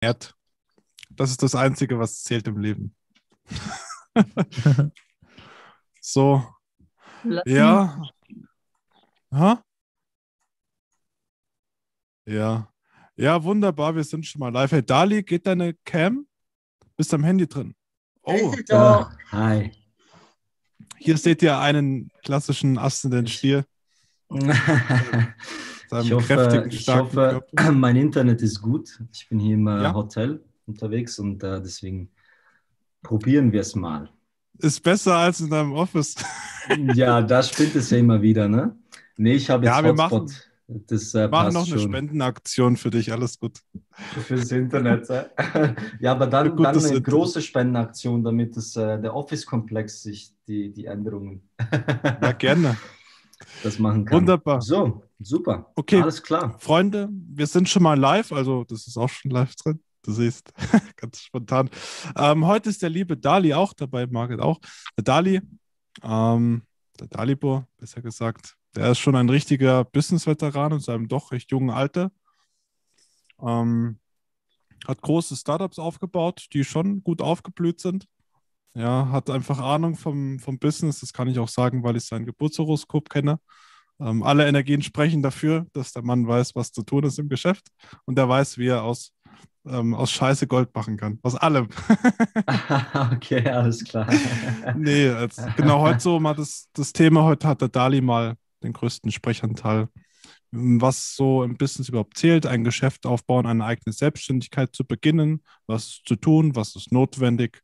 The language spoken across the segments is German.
ernährt. Das ist das Einzige, was zählt im Leben. so. Ja. Ha? Ja. Ja, wunderbar. Wir sind schon mal live. Hey, Dali, geht deine Cam? Bist am Handy drin? Oh. Ja. Hi. Hier seht ihr einen klassischen astenden Stier. ich hoffe, ich hoffe mein Internet ist gut. Ich bin hier im äh, ja. Hotel unterwegs und äh, deswegen probieren wir es mal. Ist besser als in deinem Office. ja, da spinnt es ja immer wieder, ne? Nee, ich habe jetzt ja, wir Hotspot. Machen, das äh, machen noch eine schon. Spendenaktion für dich, alles gut. Fürs Internet. ja, aber dann, dann eine Internet. große Spendenaktion, damit es, äh, der Office-Komplex sich die, die Änderungen. ja, gerne. Das machen kann. Wunderbar. So, super. Okay. Alles klar. Freunde, wir sind schon mal live, also das ist auch schon live drin. Du siehst, ganz spontan. Ähm, heute ist der liebe Dali auch dabei, Margit auch. Der Dali, ähm, der Dalibor, besser gesagt, der ist schon ein richtiger Business-Veteran in seinem doch recht jungen Alter. Ähm, hat große Startups aufgebaut, die schon gut aufgeblüht sind. Ja, hat einfach Ahnung vom, vom Business. Das kann ich auch sagen, weil ich sein Geburtshoroskop kenne. Ähm, alle Energien sprechen dafür, dass der Mann weiß, was zu tun ist im Geschäft. Und er weiß, wie er aus, ähm, aus Scheiße Gold machen kann. Aus allem. okay, alles klar. nee, als, genau heute so mal das, das Thema. Heute hat der Dali mal den größten Sprechanteil, was so im Business überhaupt zählt, ein Geschäft aufbauen, eine eigene Selbstständigkeit zu beginnen, was zu tun, was ist notwendig.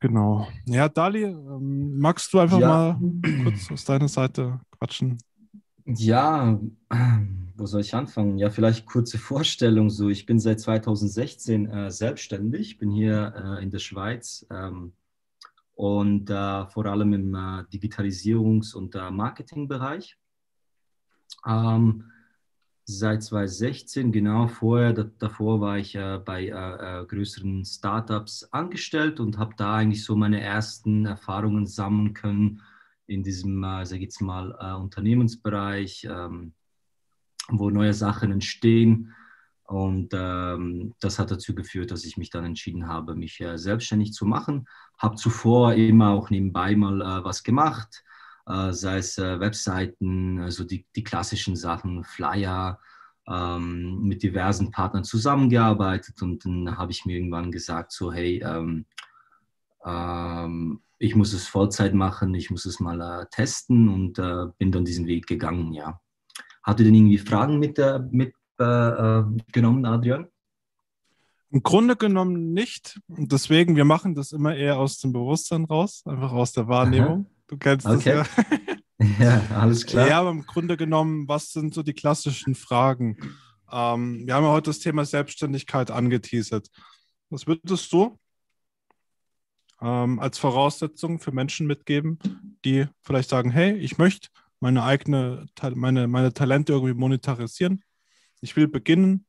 Genau. Ja, Dali, ähm, magst du einfach ja. mal kurz aus deiner Seite quatschen? Ja, wo soll ich anfangen? Ja, vielleicht kurze Vorstellung. So, ich bin seit 2016 äh, selbstständig, bin hier äh, in der Schweiz ähm, und äh, vor allem im äh, Digitalisierungs- und äh, Marketingbereich. Ähm, seit 2016, genau vorher, da, davor war ich äh, bei äh, größeren Startups angestellt und habe da eigentlich so meine ersten Erfahrungen sammeln können in diesem, äh, sag ich jetzt mal, äh, Unternehmensbereich, ähm, wo neue Sachen entstehen. Und ähm, das hat dazu geführt, dass ich mich dann entschieden habe, mich äh, selbstständig zu machen. Habe zuvor immer auch nebenbei mal äh, was gemacht, sei es äh, Webseiten, also die, die klassischen Sachen, Flyer, ähm, mit diversen Partnern zusammengearbeitet. Und dann habe ich mir irgendwann gesagt, so hey, ähm, ähm ich muss es Vollzeit machen, ich muss es mal äh, testen und äh, bin dann diesen Weg gegangen, ja. Hatte denn irgendwie Fragen mit, der, mit äh, Adrian? Im Grunde genommen nicht. Und deswegen, wir machen das immer eher aus dem Bewusstsein raus, einfach aus der Wahrnehmung. Aha. Du kennst okay. das ja. ja, alles klar. Ja, aber im Grunde genommen, was sind so die klassischen Fragen? Ähm, wir haben ja heute das Thema Selbstständigkeit angeteasert. Was würdest du ähm, als Voraussetzung für Menschen mitgeben, die vielleicht sagen, hey, ich möchte meine eigene, meine, meine Talente irgendwie monetarisieren ich will beginnen,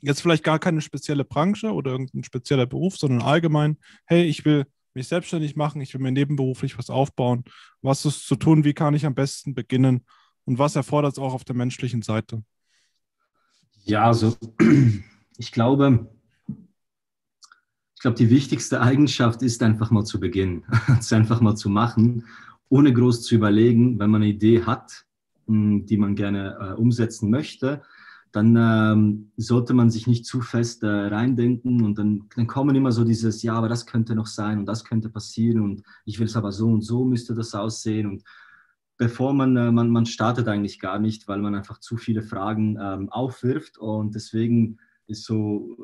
jetzt vielleicht gar keine spezielle Branche oder irgendein spezieller Beruf, sondern allgemein, hey, ich will mich selbstständig machen, ich will mir nebenberuflich was aufbauen. Was ist zu tun? Wie kann ich am besten beginnen? Und was erfordert es auch auf der menschlichen Seite? Ja, also ich glaube, ich glaube, die wichtigste Eigenschaft ist einfach mal zu beginnen, es einfach mal zu machen, ohne groß zu überlegen, wenn man eine Idee hat, die man gerne äh, umsetzen möchte, dann ähm, sollte man sich nicht zu fest äh, reindenken und dann, dann kommen immer so dieses, ja, aber das könnte noch sein und das könnte passieren und ich will es aber so und so müsste das aussehen und bevor man, äh, man, man startet eigentlich gar nicht, weil man einfach zu viele Fragen ähm, aufwirft und deswegen ist so,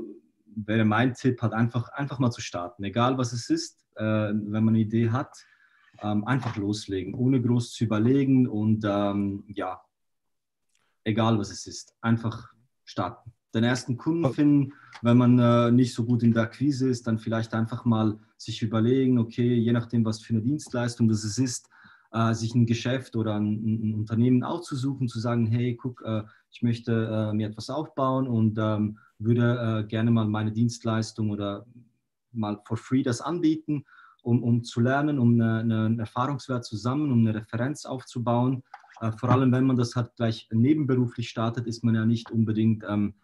wäre mein Tipp halt einfach, einfach mal zu starten, egal was es ist, äh, wenn man eine Idee hat, ähm, einfach loslegen, ohne groß zu überlegen und ähm, ja, egal was es ist. Einfach starten. Den ersten Kunden oh. finden, wenn man äh, nicht so gut in der Akquise ist, dann vielleicht einfach mal sich überlegen, okay, je nachdem, was für eine Dienstleistung das ist, äh, sich ein Geschäft oder ein, ein, Unternehmen auszusuchen, zu sagen, hey, guck, äh, ich möchte äh, mir etwas aufbauen und ähm, würde äh, gerne mal meine Dienstleistung oder mal for free das anbieten, um, um zu lernen, um eine, eine, einen Erfahrungswert zu sammeln, um eine Referenz aufzubauen vor allem, wenn man das halt gleich nebenberuflich startet, ist man ja nicht unbedingt ähm,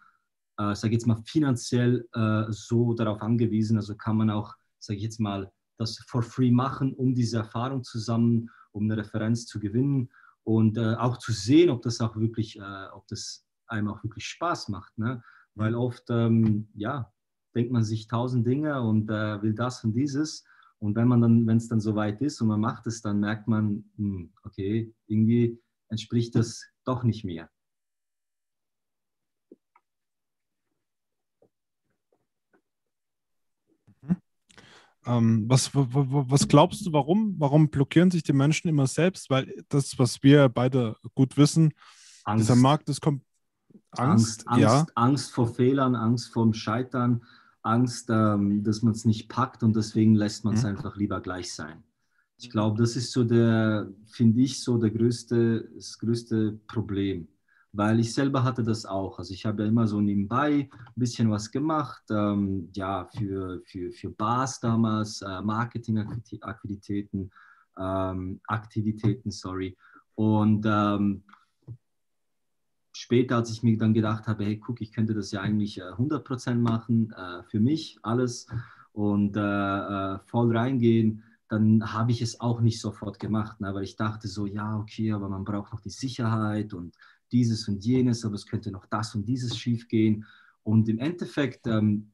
äh, sage jetzt mal, finanziell äh, so darauf angewiesen. Also kann man auch, sage ich jetzt mal, das for free machen, um diese Erfahrung zusammen, um eine Referenz zu gewinnen und äh, auch zu sehen, ob das auch wirklich, äh, ob das einem auch wirklich Spaß macht. Ne? Weil oft, ähm, ja, denkt man sich tausend Dinge und äh, will das und dieses. Und wenn man dann, wenn es dann soweit ist und man macht es, dann merkt man, hm, okay, irgendwie entspricht das doch nicht mehr. Ähm, was, was glaubst du, warum? Warum blockieren sich die Menschen immer selbst? Weil das, was wir beide gut wissen, Angst. dieser Markt ist kommt Angst, Angst, ja. Angst vor Fehlern, Angst vorm Scheitern, Angst, ähm, dass man es nicht packt und deswegen lässt man es mhm. einfach lieber gleich sein. Ich glaube, das ist so der, finde ich, so der größte, das größte Problem weil ich selber hatte das auch. Also ich habe ja immer so nebenbei ein bisschen was gemacht, ähm, ja, für, für, für Bars damals, äh, Marketingaktivitäten, ähm, Aktivitäten, sorry. Und ähm, später, als ich mir dann gedacht habe, hey, guck, ich könnte das ja eigentlich äh, 100% machen, äh, für mich alles und äh, äh, voll reingehen, dann habe ich es auch nicht sofort gemacht, ne? weil ich dachte so, ja, okay, aber man braucht noch die Sicherheit und dieses und jenes, aber es könnte noch das und dieses schief gehen. Und im Endeffekt ähm,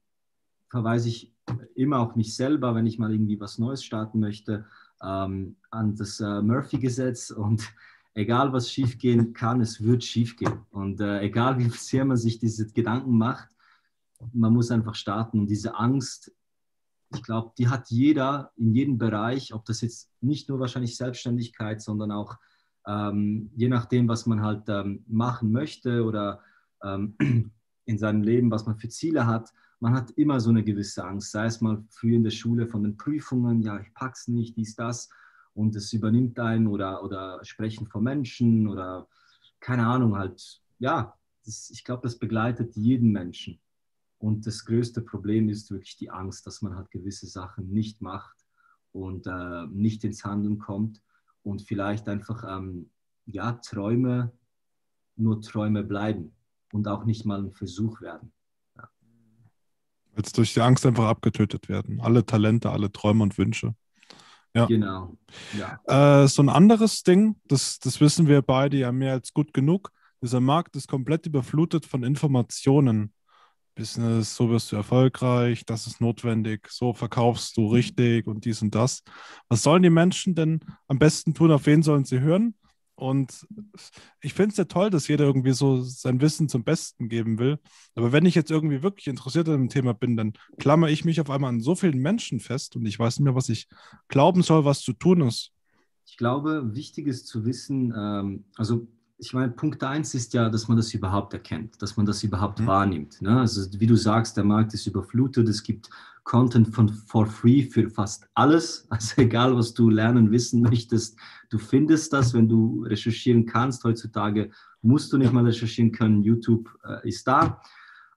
verweise ich immer auf mich selber, wenn ich mal irgendwie was Neues starten möchte, ähm, an das äh, Murphy-Gesetz und egal was schiefgehen kann, es wird schiefgehen. Und äh, egal wie sehr man sich diese Gedanken macht, man muss einfach starten. Und diese Angst, ich glaube, die hat jeder in jedem Bereich, ob das jetzt nicht nur wahrscheinlich Selbstständigkeit, sondern auch ähm, je nachdem, was man halt ähm, machen möchte oder ähm, in seinem Leben, was man für Ziele hat, man hat immer so eine gewisse Angst, sei es mal früh in der Schule von den Prüfungen, ja, ich pack's nicht, dies, das, und es übernimmt einen oder, oder Sprechen vor Menschen oder keine Ahnung, halt, ja, das, ich glaube, das begleitet jeden Menschen. Und das größte Problem ist wirklich die Angst, dass man halt gewisse Sachen nicht macht und äh, nicht ins Handeln kommt und vielleicht einfach ähm, ja, Träume nur Träume bleiben und auch nicht mal ein Versuch werden. Ja. Jetzt durch die Angst einfach abgetötet werden. Alle Talente, alle Träume und Wünsche. Ja. Genau. Ja. Äh, so ein anderes Ding, das, das wissen wir beide ja mehr als gut genug. Dieser Markt ist komplett überflutet von Informationen. Business, so wirst du erfolgreich, das ist notwendig, so verkaufst du richtig und dies und das. Was sollen die Menschen denn am besten tun? Auf wen sollen sie hören? Und ich finde es ja toll, dass jeder irgendwie so sein Wissen zum Besten geben will. Aber wenn ich jetzt irgendwie wirklich interessiert an dem Thema bin, dann klammer ich mich auf einmal an so vielen Menschen fest und ich weiß nicht mehr, was ich glauben soll, was zu tun ist. Ich glaube, wichtig ist zu wissen, ähm, also ich meine, Punkt eins ist ja, dass man das überhaupt erkennt, dass man das überhaupt mhm. wahrnimmt. Ne? Also wie du sagst, der Markt ist überflutet, es gibt Content von for free für fast alles. Also egal, was du lernen, wissen möchtest, du findest das, wenn du recherchieren kannst. Heutzutage musst du nicht mal recherchieren können, YouTube äh, ist da.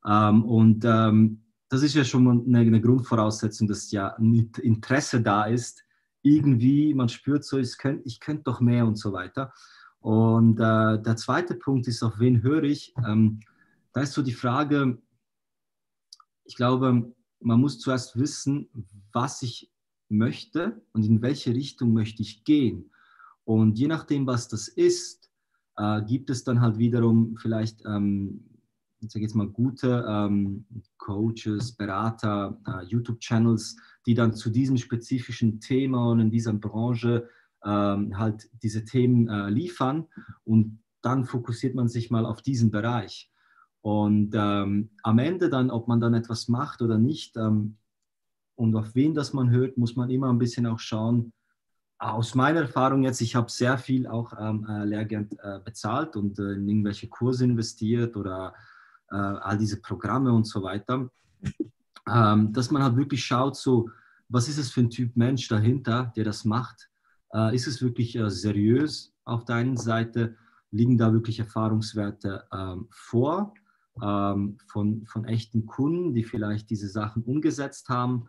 Ähm, und ähm, das ist ja schon mal eine, eine Grundvoraussetzung, dass ja Interesse da ist. Irgendwie, man spürt so, ich könnte könnt doch mehr und so weiter. Und äh, der zweite Punkt ist, auf wen höre ich? Ähm, da ist so die Frage, ich glaube, man muss zuerst wissen, was ich möchte und in welche Richtung möchte ich gehen. Und je nachdem, was das ist, äh, gibt es dann halt wiederum vielleicht, ähm, ich sage jetzt mal, gute ähm, Coaches, Berater, äh, YouTube-Channels, die dann zu diesem spezifischen Thema und in dieser Branche halt diese Themen äh, liefern und dann fokussiert man sich mal auf diesen Bereich. Und ähm, am Ende dann, ob man dann etwas macht oder nicht ähm, und auf wen das man hört, muss man immer ein bisschen auch schauen. Aus meiner Erfahrung jetzt, ich habe sehr viel auch ähm, äh, Lehrgeld äh, bezahlt und äh, in irgendwelche Kurse investiert oder äh, all diese Programme und so weiter, ähm, dass man halt wirklich schaut, so, was ist es für ein Typ Mensch dahinter, der das macht äh, ist es wirklich äh, seriös auf der einen Seite? Liegen da wirklich Erfahrungswerte ähm, vor ähm, von, von echten Kunden, die vielleicht diese Sachen umgesetzt haben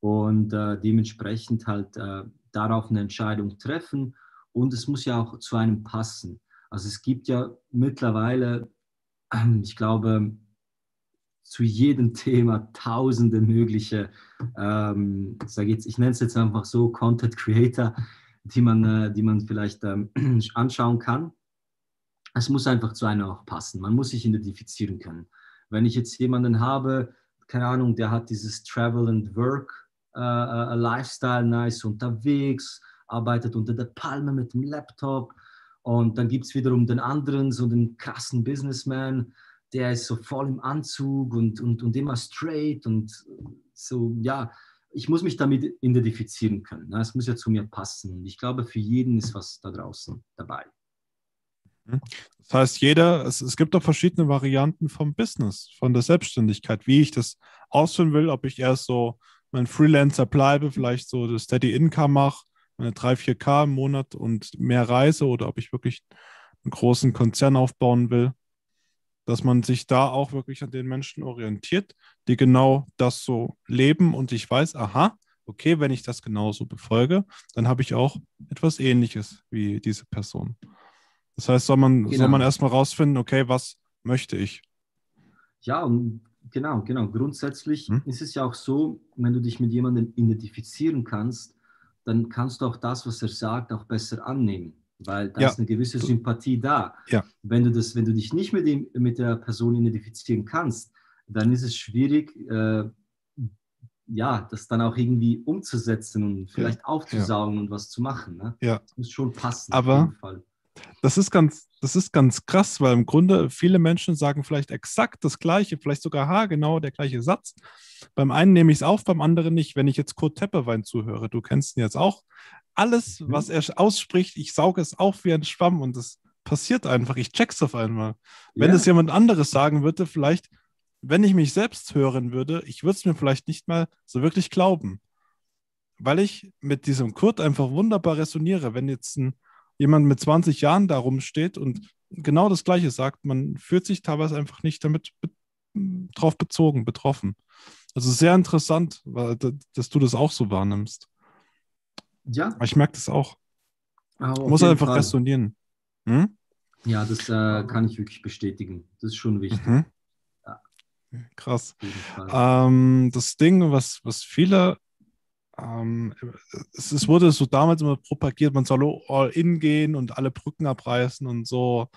und äh, dementsprechend halt äh, darauf eine Entscheidung treffen? Und es muss ja auch zu einem passen. Also es gibt ja mittlerweile, ich glaube, zu jedem Thema tausende mögliche, ähm, sag ich nenne es jetzt einfach so, Content Creator, die man, äh, die man vielleicht ähm, anschauen kann. Es muss einfach zu einem auch passen. Man muss sich identifizieren können. Wenn ich jetzt jemanden habe, keine Ahnung, der hat dieses Travel and Work äh, äh, Lifestyle, nice unterwegs, arbeitet unter der Palme mit dem Laptop. Und dann gibt es wiederum den anderen, so den krassen Businessman, der ist so voll im Anzug und, und, und immer straight und so, ja, ich muss mich damit identifizieren können. Ne? Es muss ja zu mir passen. Und ich glaube, für jeden ist was da draußen dabei. Mhm. Das heißt, jeder, es, es gibt auch verschiedene Varianten vom Business, von der Selbstständigkeit, wie ich das ausführen will, ob ich erst so mein Freelancer bleibe, vielleicht so das Steady Income mache, meine 3, 4K im Monat und mehr reise oder ob ich wirklich einen großen Konzern aufbauen will, dass man sich da auch wirklich an den Menschen orientiert, die genau das so leben und ich weiß, aha, okay, wenn ich das genauso befolge, dann habe ich auch etwas Ähnliches wie diese Person. Das heißt, soll man, genau. soll man erstmal rausfinden, okay, was möchte ich? Ja, und genau, genau. Grundsätzlich hm? ist es ja auch so, wenn du dich mit jemandem identifizieren kannst, dann kannst du auch das, was er sagt, auch besser annehmen, weil da ja. ist eine gewisse Sympathie da. Ja. Wenn du das, wenn du dich nicht mit, dem, mit der Person identifizieren kannst, dann ist es schwierig, äh, ja, das dann auch irgendwie umzusetzen und vielleicht ja. aufzusaugen und was zu machen. Ne? Ja. Das muss schon passen. Aber das ist ganz, das ist ganz krass, weil im Grunde viele Menschen sagen vielleicht exakt das Gleiche, vielleicht sogar haargenau der gleiche Satz. Beim einen nehme ich es auf, beim anderen nicht. Wenn ich jetzt Kurt Tepperwein zuhöre, du kennst ihn jetzt auch, alles, mhm. was er ausspricht, ich sauge es auf wie ein Schwamm und das passiert einfach. Ich check's auf einmal. Wenn es jemand anderes sagen würde, vielleicht, wenn ich mich selbst hören würde, ich würde es mir vielleicht nicht mal so wirklich glauben. Weil ich mit diesem Kurt einfach wunderbar resoniere. Wenn jetzt ein jemand mit 20 Jahren da rumsteht und genau das Gleiche sagt, man fühlt sich teilweise einfach nicht damit be drauf bezogen, betroffen. Also sehr interessant, dass du das auch so wahrnimmst. Ja. Ich merke das auch. Oh, Muss einfach Fall. resonieren. Hm? Ja, das äh, kann ich wirklich bestätigen. Das ist schon wichtig. Mhm. Ja. Krass. Ähm, das Ding, was, was viele ähm, es, es, wurde so damals immer propagiert, man soll all in gehen und alle Brücken abreißen und so.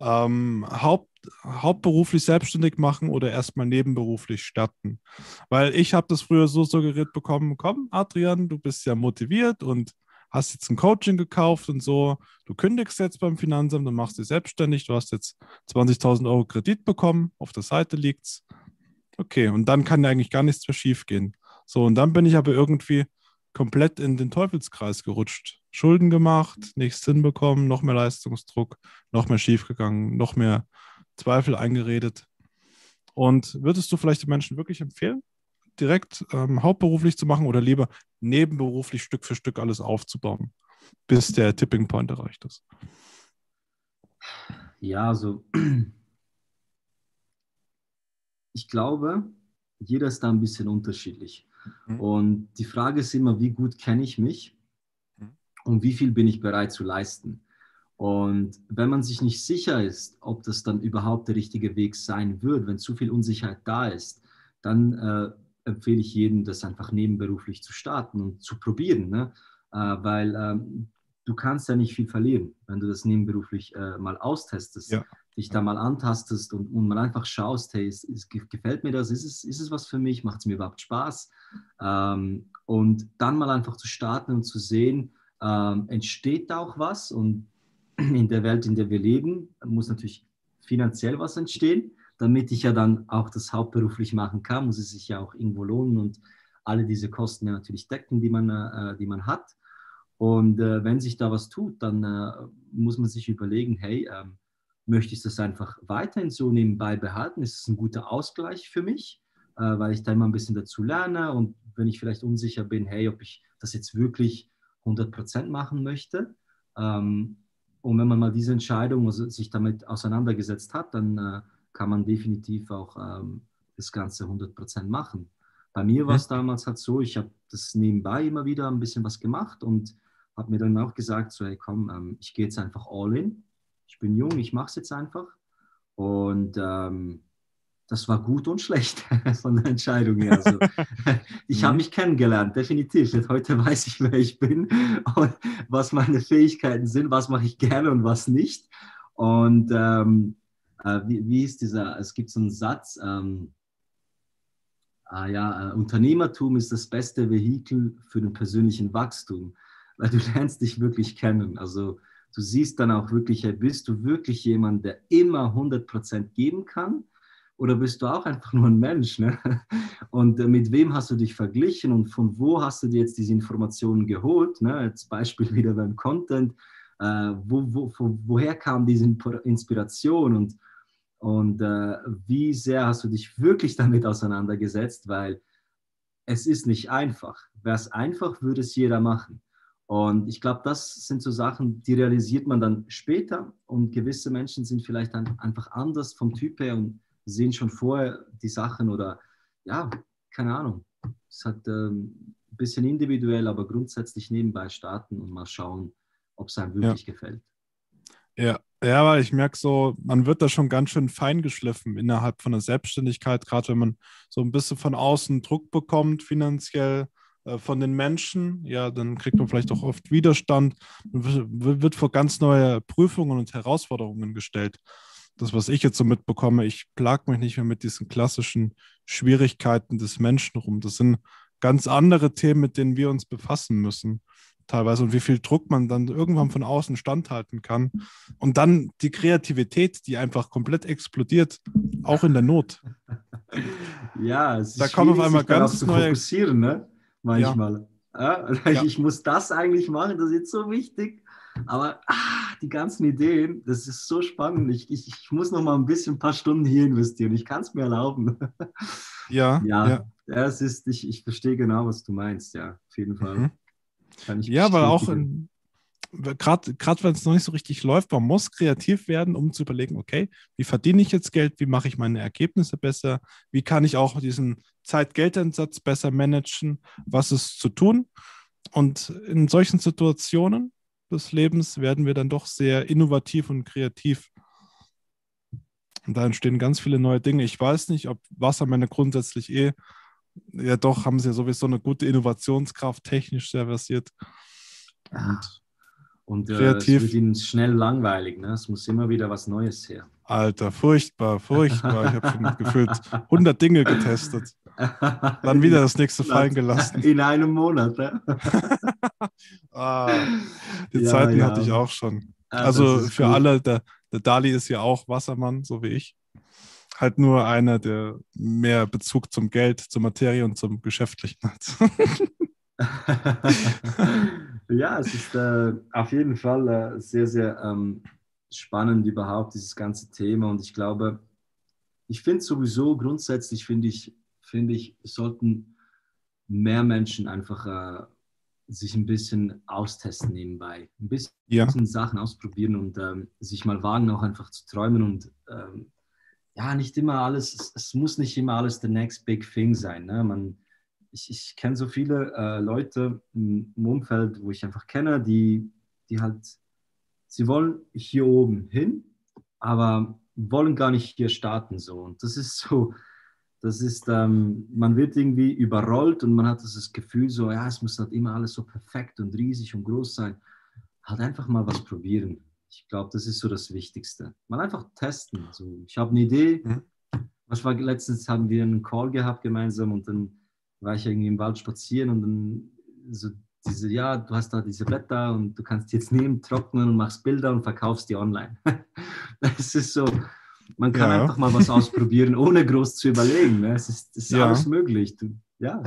Ähm, Haupt, hauptberuflich selbstständig machen oder erstmal nebenberuflich starten. Weil ich habe das früher so suggeriert bekommen, komm, Adrian, du bist ja motiviert und hast jetzt ein Coaching gekauft und so, du kündigst jetzt beim Finanzamt, du machst dich selbstständig, du hast jetzt 20.000 Euro Kredit bekommen, auf der Seite liegt's. Okay, und dann kann ja eigentlich gar nichts mehr schief gehen. So, und dann bin ich aber irgendwie komplett in den Teufelskreis gerutscht. Schulden gemacht, nichts hinbekommen, noch mehr Leistungsdruck, noch mehr schiefgegangen, noch mehr Zweifel eingeredet. Und würdest du vielleicht den Menschen wirklich empfehlen, direkt ähm, hauptberuflich zu machen oder lieber nebenberuflich Stück für Stück alles aufzubauen, bis der Tipping Point erreicht ist? Ja, also ich glaube, jeder ist da ein bisschen unterschiedlich. Mhm. Und die Frage ist immer, wie gut kenne ich mich mhm. und wie viel bin ich bereit zu leisten. Und wenn man sich nicht sicher ist, ob das dann überhaupt der richtige Weg sein wird, wenn zu viel Unsicherheit da ist, dann äh, empfehle ich jedem, das einfach nebenberuflich zu starten und zu probieren, ne? äh, weil ähm, du kannst ja nicht viel verlieren, wenn du das nebenberuflich äh, mal austestest. Ja dich da mal antastest und, und mal einfach schaust, hey, ist, ist, gefällt mir das, ist es, ist es was für mich, macht es mir überhaupt Spaß? Ähm, und dann mal einfach zu starten und zu sehen, ähm, entsteht da auch was und in der Welt, in der wir leben, muss natürlich finanziell was entstehen, damit ich ja dann auch das hauptberuflich machen kann, muss es sich ja auch irgendwo lohnen und alle diese Kosten ja natürlich decken, die man, äh, die man hat. Und äh, wenn sich da was tut, dann äh, muss man sich überlegen, hey, ähm, möchte ich das einfach weiterhin so nebenbei behalten? Ist es ein guter Ausgleich für mich, äh, weil ich da immer ein bisschen dazu lerne und wenn ich vielleicht unsicher bin, hey, ob ich das jetzt wirklich 100% machen möchte. Ähm, und wenn man mal diese Entscheidung also sich damit auseinandergesetzt hat, dann äh, kann man definitiv auch ähm, das Ganze 100% machen. Bei mir war es damals halt so, ich habe das nebenbei immer wieder ein bisschen was gemacht und habe mir dann auch gesagt, so hey komm, ähm, ich gehe jetzt einfach all in ich bin jung, ich mache es jetzt einfach. Und ähm, das war gut und schlecht von der Entscheidung her. Also, ich habe mhm. mich kennengelernt, definitiv. Heute weiß ich, wer ich bin und was meine Fähigkeiten sind, was mache ich gerne und was nicht. Und ähm, äh, wie, wie, ist dieser, es gibt so einen Satz, ähm, ah, ja, äh, Unternehmertum ist das beste Vehikel für den persönlichen Wachstum, weil du lernst dich wirklich kennen. Also du siehst dann auch wirklich, bist du wirklich jemand, der immer 100% geben kann oder bist du auch einfach nur ein Mensch? Ne? Und äh, mit wem hast du dich verglichen und von wo hast du dir jetzt diese Informationen geholt? Ne? Jetzt Beispiel wieder beim Content. Äh, wo, wo, wo, woher kam diese Inspiration und, und äh, wie sehr hast du dich wirklich damit auseinandergesetzt? Weil es ist nicht einfach. Wäre es einfach, würde es jeder machen. Und ich glaube, das sind so Sachen, die realisiert man dann später. Und gewisse Menschen sind vielleicht dann einfach anders vom Typ her und sehen schon vorher die Sachen oder ja, keine Ahnung. Es hat ähm, ein bisschen individuell, aber grundsätzlich nebenbei starten und mal schauen, ob es einem wirklich ja. gefällt. Ja, ja, weil ich merke so, man wird da schon ganz schön feingeschliffen innerhalb von der Selbstständigkeit, gerade wenn man so ein bisschen von außen Druck bekommt, finanziell von den Menschen, ja, dann kriegt man vielleicht auch oft Widerstand, wird vor ganz neue Prüfungen und Herausforderungen gestellt das, was ich jetzt so mitbekomme, ich plag mich nicht mehr mit diesen klassischen Schwierigkeiten des Menschen rum. Das sind ganz andere Themen, mit denen wir uns befassen müssen. Teilweise und wie viel Druck man dann irgendwann von außen standhalten kann. Und dann die Kreativität, die einfach komplett explodiert, auch in der Not. Ja, es ist da kommen auf einmal ganz neue. Ne? Manchmal. Ja. Ja, ich muss das eigentlich machen, das ist jetzt so wichtig. Aber ah, die ganzen Ideen, das ist so spannend. Ich, ich, ich muss noch mal ein bisschen ein paar Stunden hier investieren. Ich kann es mir erlauben. Ja, ja. ja. Es ist, ich, ich verstehe genau, was du meinst, ja, auf jeden Fall. Mhm. ja, weil auch gerade wenn es noch nicht so richtig läuft, man muss kreativ werden, um zu überlegen, okay, wie verdiene ich jetzt Geld, wie mache ich meine Ergebnisse besser, wie kann ich auch diesen Zeit-Geld-Einsatz besser managen, was ist zu tun. Und in solchen Situationen des Lebens werden wir dann doch sehr innovativ und kreativ. Und da entstehen ganz viele neue Dinge. Ich weiß nicht, ob Wassermänner grundsätzlich eh, ja doch, haben sie ja sowieso eine gute Innovationskraft, technisch sehr versiert. Und, und äh, kreativ. es wird ihnen schnell langweilig, ne? es muss immer wieder was Neues her. Alter, furchtbar, furchtbar. Ich habe schon gefühlt 100 Dinge getestet. Dann wieder das nächste fallen gelassen. In einem Monat. Ja? ah, die ja, Zeiten ja. hatte ich auch schon. Ah, also für gut. alle, der, der Dali ist ja auch Wassermann, so wie ich. Halt nur einer, der mehr Bezug zum Geld, zur Materie und zum Geschäftlichen hat. Ja, es ist äh, auf jeden Fall äh, sehr, sehr ähm, spannend überhaupt, dieses ganze Thema. Und ich glaube, ich finde sowieso grundsätzlich, finde ich, finde ich, sollten mehr Menschen einfach äh, sich ein bisschen austesten nebenbei, ein bisschen, ja. Sachen ausprobieren und ähm, sich mal wagen, auch einfach zu träumen und ähm, ja, nicht immer alles, es, es, muss nicht immer alles the next big thing sein. Ne? Man, ich, ich kenne so viele äh, Leute im, Umfeld, wo ich einfach kenne, die, die halt, sie wollen hier oben hin, aber wollen gar nicht hier starten so. Und das ist so, das ist, ähm, man wird irgendwie überrollt und man hat das Gefühl so, ja, es muss halt immer alles so perfekt und riesig und groß sein. Halt einfach mal was probieren. Ich glaube, das ist so das Wichtigste. Mal einfach testen. So, ich habe eine Idee. Was war, letztens haben wir einen Call gehabt gemeinsam und dann war ich irgendwie im Wald spazieren und dann so diese, ja, du hast da diese Blätter und du kannst die jetzt nehmen, trocknen und machst Bilder und verkaufst die online. das ist so, man kann ja. einfach mal was ausprobieren, ohne groß zu überlegen. Ne? Es ist, es ist ja. alles möglich. Du, ja,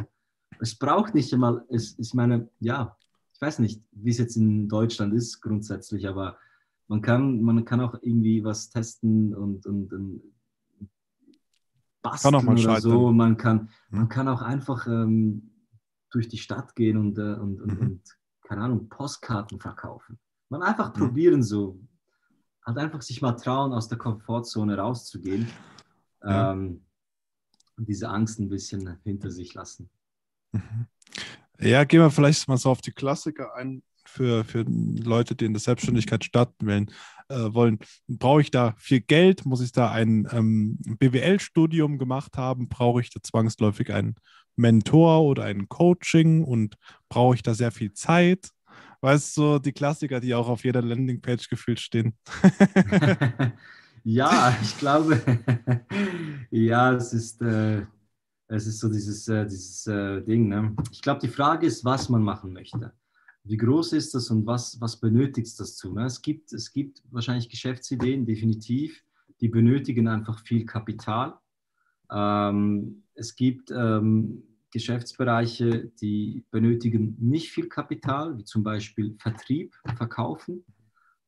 es braucht nicht einmal, es, ich meine, ja, ich weiß nicht, wie es jetzt in Deutschland ist grundsätzlich, aber man kann, man kann auch irgendwie was testen und, und, und basteln kann oder so. Man kann, hm. man kann auch einfach ähm, durch die Stadt gehen und, äh, und, und, mhm. und, keine Ahnung, Postkarten verkaufen. Man einfach mhm. probieren so halt einfach sich mal trauen, aus der Komfortzone rauszugehen ja. ähm, und diese Angst ein bisschen hinter sich lassen. Mhm. Ja, gehen wir vielleicht mal so auf die Klassiker ein. Für, für Leute, die in der Selbstständigkeit starten wollen, äh, wollen. Brauche ich da viel Geld? Muss ich da ein ähm, BWL-Studium gemacht haben? Brauche ich da zwangsläufig einen Mentor oder ein Coaching? Und brauche ich da sehr viel Zeit? Weißt du, so die Klassiker, die auch auf jeder Landingpage gefühlt stehen. ja, ich glaube, ja, es ist, äh, es ist so dieses, äh, dieses äh, Ding. Ne? Ich glaube, die Frage ist, was man machen möchte. Wie groß ist das und was, was benötigt es dazu? Ne? Es, gibt, es gibt wahrscheinlich Geschäftsideen, definitiv, die benötigen einfach viel Kapital. Ähm, es gibt ähm, Geschäftsbereiche, die benötigen nicht viel Kapital, wie zum Beispiel Vertrieb, Verkaufen.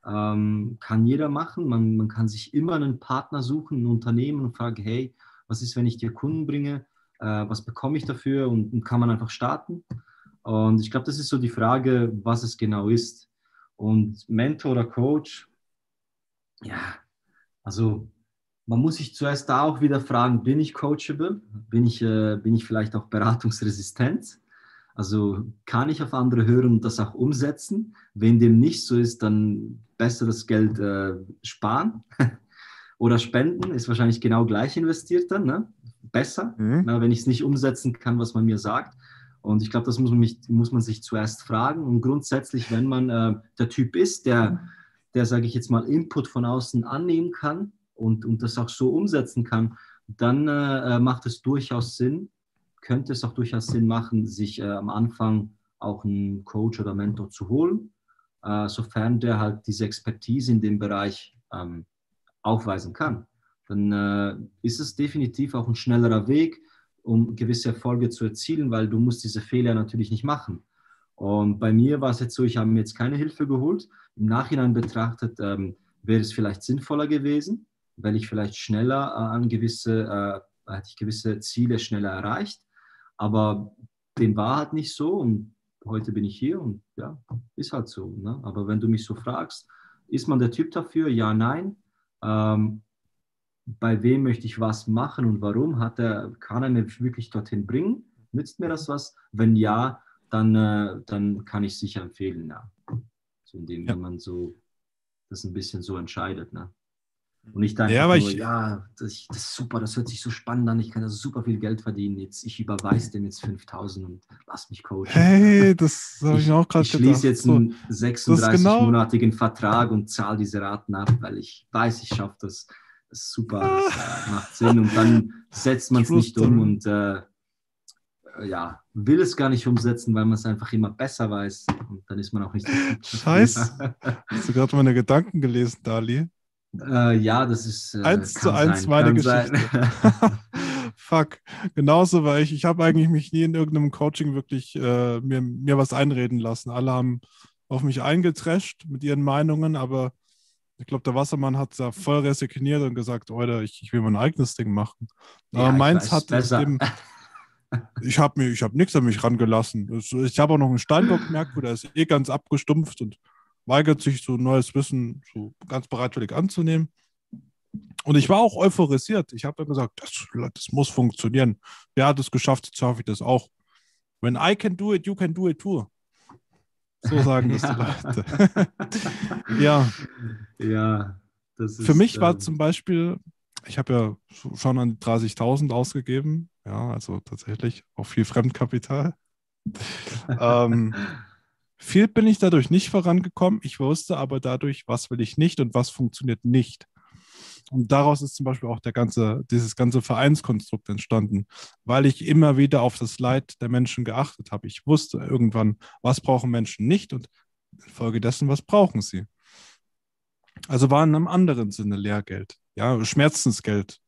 Ähm, kann jeder machen. Man, man kann sich immer einen Partner suchen, ein Unternehmen und fragen, hey, was ist, wenn ich dir Kunden bringe? Äh, was bekomme ich dafür? Und, und kann man einfach starten. Und ich glaube, das ist so die Frage, was es genau ist. Und Mentor oder Coach, ja, also man muss sich zuerst da auch wieder fragen, bin ich coachable? Bin ich, äh, bin ich vielleicht auch beratungsresistent? Also kann ich auf andere hören und das auch umsetzen? Wenn dem nicht so ist, dann besser das Geld äh, sparen oder spenden, ist wahrscheinlich genau gleich investiert dann, ne? besser, mhm. na, wenn ich es nicht umsetzen kann, was man mir sagt. Und ich glaube, das muss man, mich, muss man, sich zuerst fragen. Und grundsätzlich, wenn man äh, der Typ ist, der, der sage ich jetzt mal, Input von außen annehmen kann, und, und das auch so umsetzen kann, dann äh, äh, macht es durchaus Sinn, könnte es auch durchaus Sinn machen, sich äh, am Anfang auch einen Coach oder Mentor zu holen, äh, sofern der halt diese Expertise in dem Bereich ähm, aufweisen kann. Dann äh, ist es definitiv auch ein schnellerer Weg, um gewisse Erfolge zu erzielen, weil du musst diese Fehler natürlich nicht machen. Und bei mir war es jetzt so, ich habe mir jetzt keine Hilfe geholt. Im Nachhinein betrachtet ähm, wäre es vielleicht sinnvoller gewesen, weil ich vielleicht schneller äh, an gewisse, äh, hatte ich gewisse Ziele schneller erreicht. Aber dem war halt nicht so und heute bin ich hier und ja, ist halt so. Ne? Aber wenn du mich so fragst, ist man der Typ dafür? Ja, nein. Ähm, bei wem möchte ich was machen und warum? Hat er, kann er mir wirklich dorthin bringen? Nützt mir das was? Wenn ja, dann, äh, dann kann ich sicher empfehlen, ja. So indem ja. man so das ein bisschen so entscheidet. Ne? Und ich dachte, ja, nur, ich, ja das, das, ist super, das hört sich so spannend an, ich kann da super viel Geld verdienen. Jetzt, ich überweise dem jetzt 5000 und lass mich coachen. Hey, das habe ich, ich auch gerade gedacht. Ich schließe jetzt einen 36-monatigen genau. Vertrag und zahle diese Raten ab, weil ich weiß, ich schaffe das. Super, äh, macht Sinn. Und dann setzt man es nicht um und äh, ja, will es gar nicht umsetzen, weil man es einfach immer besser weiß. Und dann ist man auch nicht so Scheiße. Hast du gerade meine Gedanken gelesen, Dali? Äh, ja, das ist. Äh, eins zu eins sein, meine Geschichte. Fuck. Genauso war ich. Ich habe eigentlich mich nie in irgendeinem Coaching wirklich äh, mir, mir was einreden lassen. Alle haben auf mich eingetrasht mit ihren Meinungen, aber ich glaube, der Wassermann hat da voll resigniert und gesagt, Alter, ich, ich will mein eigenes Ding machen. Aber ja, meins hat eben. Ich habe mir, nichts an mich rangelassen. Ich habe auch noch einen Steinbock gemerkt, wo der ist eh ganz abgestumpft und weigert sich, so neues Wissen so ganz bereitwillig anzunehmen. Und ich war auch euphorisiert. Ich habe dann gesagt, das, das, muss funktionieren. Wer hat es geschafft, jetzt schaffe ich das auch. When I can do it, you can do it too. So sagen das die Leute. ja. Ja. Das ist, Für mich war ähm, zum Beispiel, ich habe ja schon an 30.000 ausgegeben. Ja, also tatsächlich auch viel Fremdkapital. ähm, viel bin ich dadurch nicht vorangekommen. Ich wusste aber dadurch, was will ich nicht und was funktioniert nicht. Und daraus ist zum Beispiel auch der ganze, dieses ganze Vereinskonstrukt entstanden, weil ich immer wieder auf das Leid der Menschen geachtet habe. Ich wusste irgendwann, was brauchen Menschen nicht und infolgedessen, was brauchen sie. Also war in einem anderen Sinne Lehrgeld, ja, Schmerzensgeld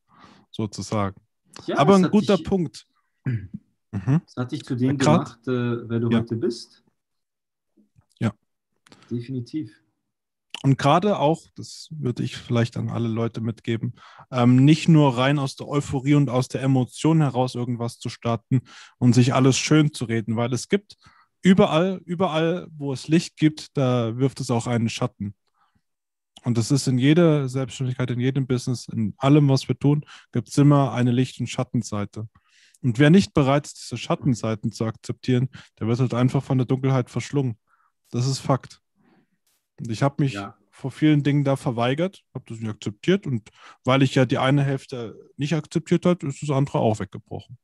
sozusagen. Ja, Aber ein guter dich, Punkt. Mhm. Das hat dich zu dem Grad, gemacht, äh, wer du ja. heute bist. Definitiv. Und gerade auch, das würde ich vielleicht an alle Leute mitgeben, ähm, nicht nur rein aus der Euphorie und aus der Emotion heraus irgendwas zu starten und sich alles schön zu reden, weil es gibt überall, überall, wo es Licht gibt, da wirft es auch einen Schatten. Und das ist in jeder Selbstständigkeit, in jedem Business, in allem, was wir tun, gibt es immer eine Licht- und Schattenseite. Und wer nicht bereit ist, diese Schattenseiten zu akzeptieren, der wird halt einfach von der Dunkelheit verschlungen. Das ist Fakt. Und ich habe mich Ja. vor vielen Dingen da verweigert, habe das nicht akzeptiert und weil ich ja die eine Hälfte nicht akzeptiert hat, ist das andere auch weggebrochen.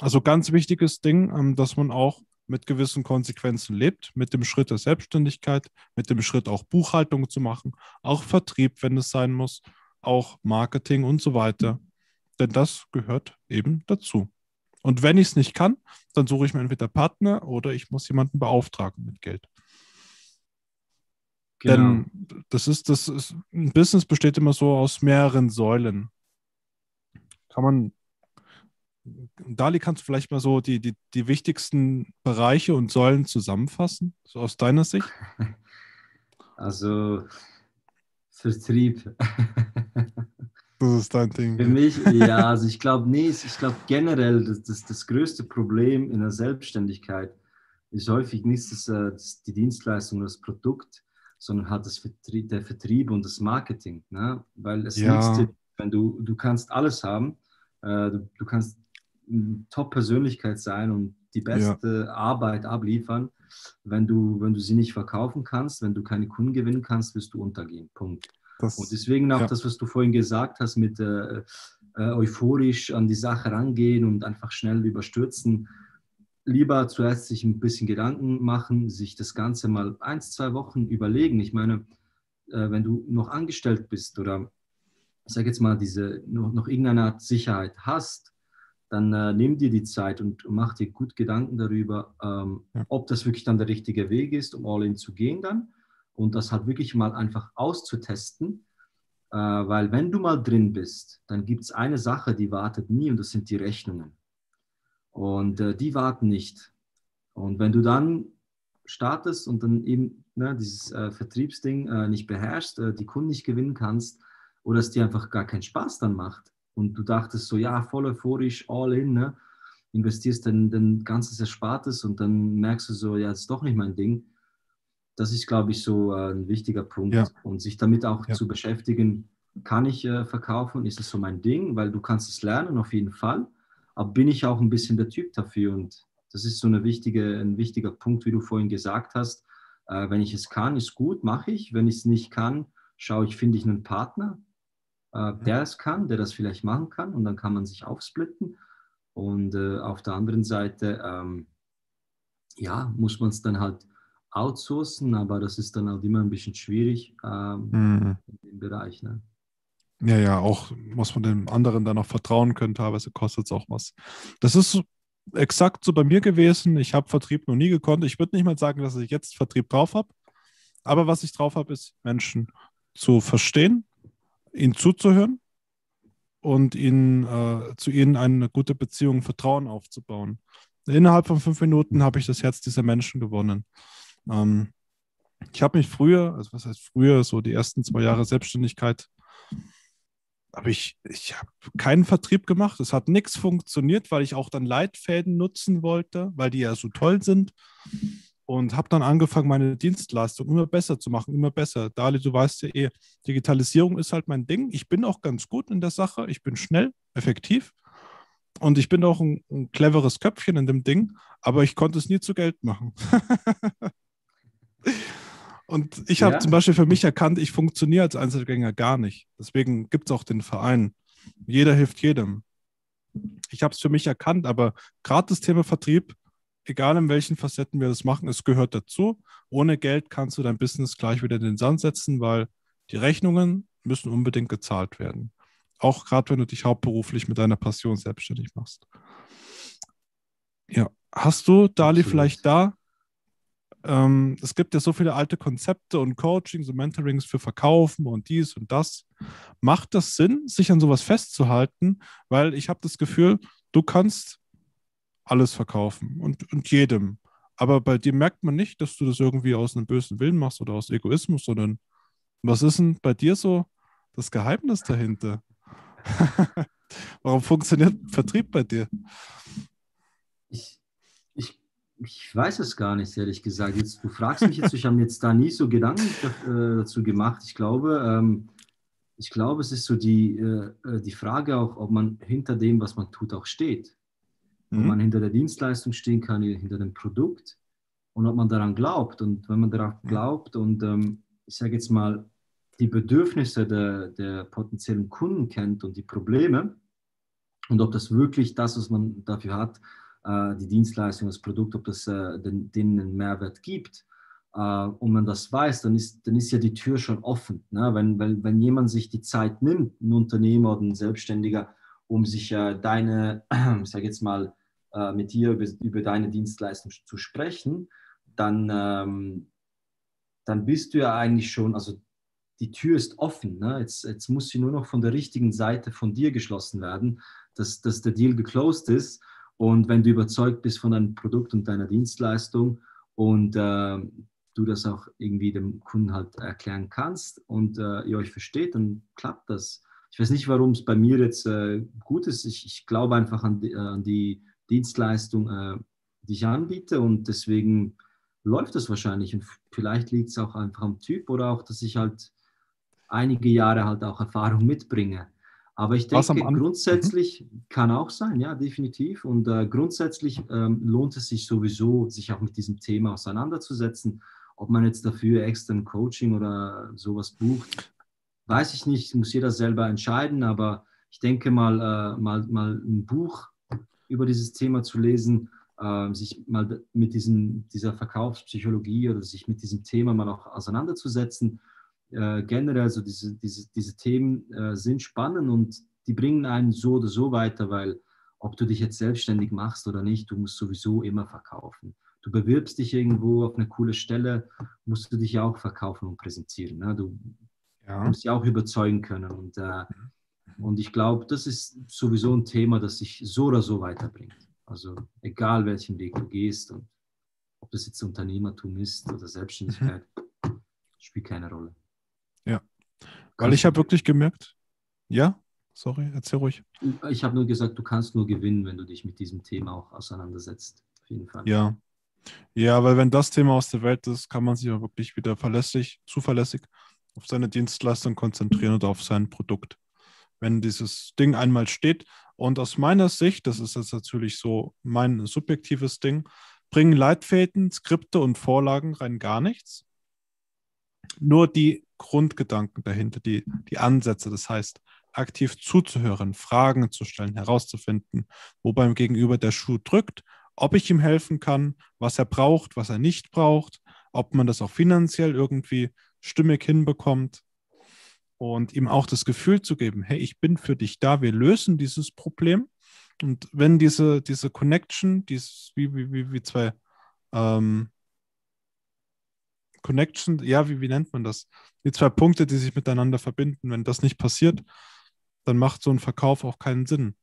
Also ganz wichtiges Ding, ähm, dass man auch mit gewissen Konsequenzen lebt, mit dem Schritt der Selbstständigkeit, mit dem Schritt auch Buchhaltung zu machen, auch Vertrieb, wenn es sein muss, auch Marketing und so weiter. Denn das gehört eben dazu. Und wenn ich es nicht kann, dann suche ich mir entweder Partner oder ich muss jemanden beauftragen mit Geld. Genau. Denn das ist, das ist, ein Business besteht immer so aus mehreren Säulen. Kann man, Dali, kannst du vielleicht mal so die, die, die wichtigsten Bereiche und Säulen zusammenfassen, so aus deiner Sicht? Also Vertrieb. Das ist dein Ding. Für mich, ja, also ich glaube, nee, ich glaube generell, das, das, das größte Problem in der Selbstständigkeit ist häufig nicht das, äh, das, die Dienstleistung, das Produkt, sondern halt das Vertrieb, der Vertrieb und das Marketing. Ne? Weil es Ja. nützt dir, wenn du, du kannst alles haben, äh, du, du kannst eine Top-Persönlichkeit sein und die beste Arbeit abliefern. Wenn du, wenn du sie nicht verkaufen kannst, wenn du keine Kunden gewinnen kannst, wirst du untergehen. Punkt. Das, Und deswegen auch Ja. das, was du vorhin gesagt hast, mit äh, äh, euphorisch an die Sache rangehen und einfach schnell überstürzen. Lieber zuerst sich ein bisschen Gedanken machen, sich das Ganze mal eins, zwei Wochen überlegen. Ich meine, äh, wenn du noch angestellt bist oder ich sage jetzt mal, diese noch, noch irgendeine Art Sicherheit hast, dann äh, nimm dir die Zeit und mach dir gut Gedanken darüber, ähm, Ja. ob das wirklich dann der richtige Weg ist, um all in zu gehen dann und das halt wirklich mal einfach auszutesten. Äh, weil wenn du mal drin bist, dann gibt es eine Sache, die wartet nie und das sind die Rechnungen. Und äh, die warten nicht. Und wenn du dann startest und dann eben ne, dieses äh, Vertriebsding äh, nicht beherrschst, äh, die Kunden nicht gewinnen kannst oder es dir einfach gar keinen Spaß dann macht und du dachtest so, ja, voll euphorisch, all in, ne, investierst dann dein ganzes Erspartes und dann merkst du so, ja, das ist doch nicht mein Ding. Das ist, glaube ich, so äh, ein wichtiger Punkt. Ja. Und sich damit auch Ja. zu beschäftigen, kann ich äh, verkaufen, ist es so mein Ding, weil du kannst es lernen, auf jeden Fall. Aber bin ich auch ein bisschen der Typ dafür? Und das ist so eine wichtige, ein wichtiger Punkt, wie du vorhin gesagt hast. Äh, wenn ich es kann, ist gut, mache ich. Wenn ich es nicht kann, schaue ich, finde ich einen Partner, äh, der es kann, der das vielleicht machen kann. Und dann kann man sich aufsplitten. Und äh, auf der anderen Seite, ähm, ja, muss man es dann halt outsourcen, aber das ist dann halt immer ein bisschen schwierig ähm, Hm. in dem Bereich. Ne? Ja, ja, auch muss man dem anderen dann noch vertrauen können, teilweise kostet es auch was. Das ist exakt so bei mir gewesen. Ich habe Vertrieb noch nie gekonnt. Ich würde nicht mal sagen, dass ich jetzt Vertrieb drauf habe. Aber was ich drauf habe, ist Menschen zu verstehen, ihnen zuzuhören und ihnen, äh, zu ihnen eine gute Beziehung, Vertrauen aufzubauen. Innerhalb von fünf Minuten habe ich das Herz dieser Menschen gewonnen. Ähm, ich habe mich früher, also was heißt früher, so die ersten zwei Jahre Selbstständigkeit, habe ich, ich habe keinen Vertrieb gemacht. Es hat nichts funktioniert, weil ich auch dann Leitfäden nutzen wollte, weil die ja so toll sind. Und habe dann angefangen, meine Dienstleistung immer besser zu machen, immer besser. Dali, du weißt ja eh, Digitalisierung ist halt mein Ding. Ich bin auch ganz gut in der Sache. Ich bin schnell, effektiv. Und ich bin auch ein, ein cleveres Köpfchen in dem Ding, aber ich konnte es nie zu Geld machen. Und ich habe Ja. zum Beispiel für mich erkannt, ich funktioniere als Einzelgänger gar nicht. Deswegen gibt es auch den Verein. Jeder hilft jedem. Ich habe es für mich erkannt, aber gerade das Thema Vertrieb, egal in welchen Facetten wir das machen, es gehört dazu. Ohne Geld kannst du dein Business gleich wieder in den Sand setzen, weil die Rechnungen müssen unbedingt gezahlt werden. Auch gerade wenn du dich hauptberuflich mit deiner Passion selbstständig machst. Ja, hast du, Dali, Absolut. vielleicht da ähm, es gibt ja so viele alte Konzepte und Coachings und Mentorings für Verkaufen und dies und das. Macht das Sinn, sich an sowas festzuhalten? Weil ich habe das Gefühl, du kannst alles verkaufen und, und jedem. Aber bei dir merkt man nicht, dass du das irgendwie aus einem bösen Willen machst oder aus Egoismus, sondern was ist denn bei dir so das Geheimnis dahinter? Warum funktioniert Vertrieb bei dir? Ich, weiß es gar nicht, ehrlich gesagt. Jetzt, du fragst mich jetzt, ich habe mir jetzt da nie so Gedanken da- äh, dazu gemacht. Ich glaube, ähm, ich glaube, es ist so die, äh, äh, die Frage auch, ob man hinter dem, was man tut, auch steht. Ob Mhm. man hinter der Dienstleistung stehen kann, hinter dem Produkt und ob man daran glaubt. Und wenn man daran glaubt und ähm, ich sage jetzt mal, die Bedürfnisse der, der potenziellen Kunden kennt und die Probleme und ob das wirklich das, was man dafür hat, die Dienstleistung, das Produkt, ob das den, denen einen Mehrwert gibt äh, und man das weiß, dann ist, dann ist ja die Tür schon offen. Ne? Wenn, wenn, wenn jemand sich die Zeit nimmt, ein Unternehmer oder ein Selbstständiger, um sich deine, ich sage jetzt mal, mit dir über, über deine Dienstleistung zu sprechen, dann, ähm, dann bist du ja eigentlich schon, also die Tür ist offen. Ne? Jetzt, jetzt muss sie nur noch von der richtigen Seite von dir geschlossen werden, dass, dass der Deal geclosed ist. Und wenn du überzeugt bist von deinem Produkt und deiner Dienstleistung und äh, du das auch irgendwie dem Kunden halt erklären kannst und äh, ihr euch versteht, dann klappt das. Ich weiß nicht, warum es bei mir jetzt äh, gut ist. Ich, ich glaube einfach an die, äh, an die Dienstleistung, äh, die ich anbiete und deswegen läuft es wahrscheinlich. Und vielleicht liegt es auch einfach am Typ oder auch, dass ich halt einige Jahre halt auch Erfahrung mitbringe. Aber ich denke, grundsätzlich mhm. kann auch sein, ja, definitiv. Und äh, grundsätzlich ähm, lohnt es sich sowieso, sich auch mit diesem Thema auseinanderzusetzen. Ob man jetzt dafür extra ein Coaching oder sowas bucht, weiß ich nicht, muss jeder selber entscheiden. Aber ich denke mal, äh, mal, mal ein Buch über dieses Thema zu lesen, äh, sich mal mit diesem, dieser Verkaufspsychologie oder sich mit diesem Thema mal auch auseinanderzusetzen. Äh, generell, also diese, diese, diese Themen äh, sind spannend und die bringen einen so oder so weiter, weil ob du dich jetzt selbstständig machst oder nicht, du musst sowieso immer verkaufen. Du bewirbst dich irgendwo auf eine coole Stelle, musst du dich auch verkaufen und präsentieren. Ne? Du ja. musst dich auch überzeugen können. Und, äh, und ich glaube, das ist sowieso ein Thema, das sich so oder so weiterbringt. Also egal welchen Weg du gehst und ob das jetzt Unternehmertum ist oder Selbstständigkeit, mhm. spielt keine Rolle. Weil ich habe wirklich gemerkt, ja, sorry, erzähl ruhig. Ich habe nur gesagt, du kannst nur gewinnen, wenn du dich mit diesem Thema auch auseinandersetzt. Auf jeden Fall. Ja. Ja, weil wenn das Thema aus der Welt ist, kann man sich auch wirklich wieder verlässlich, zuverlässig auf seine Dienstleistung konzentrieren oder auf sein Produkt. Wenn dieses Ding einmal steht, und aus meiner Sicht, das ist jetzt natürlich so mein subjektives Ding, bringen Leitfäden, Skripte und Vorlagen rein gar nichts. Nur die Grundgedanken dahinter, die, die Ansätze, das heißt, aktiv zuzuhören, Fragen zu stellen, herauszufinden, wo beim Gegenüber der Schuh drückt, ob ich ihm helfen kann, was er braucht, was er nicht braucht, ob man das auch finanziell irgendwie stimmig hinbekommt und ihm auch das Gefühl zu geben, hey, ich bin für dich da, wir lösen dieses Problem. Und wenn diese, diese Connection, dieses, wie, wie, wie, zwei ähm, Connection, ja, wie, wie nennt man das? Die zwei Punkte, die sich miteinander verbinden, wenn das nicht passiert, dann macht so ein Verkauf auch keinen Sinn.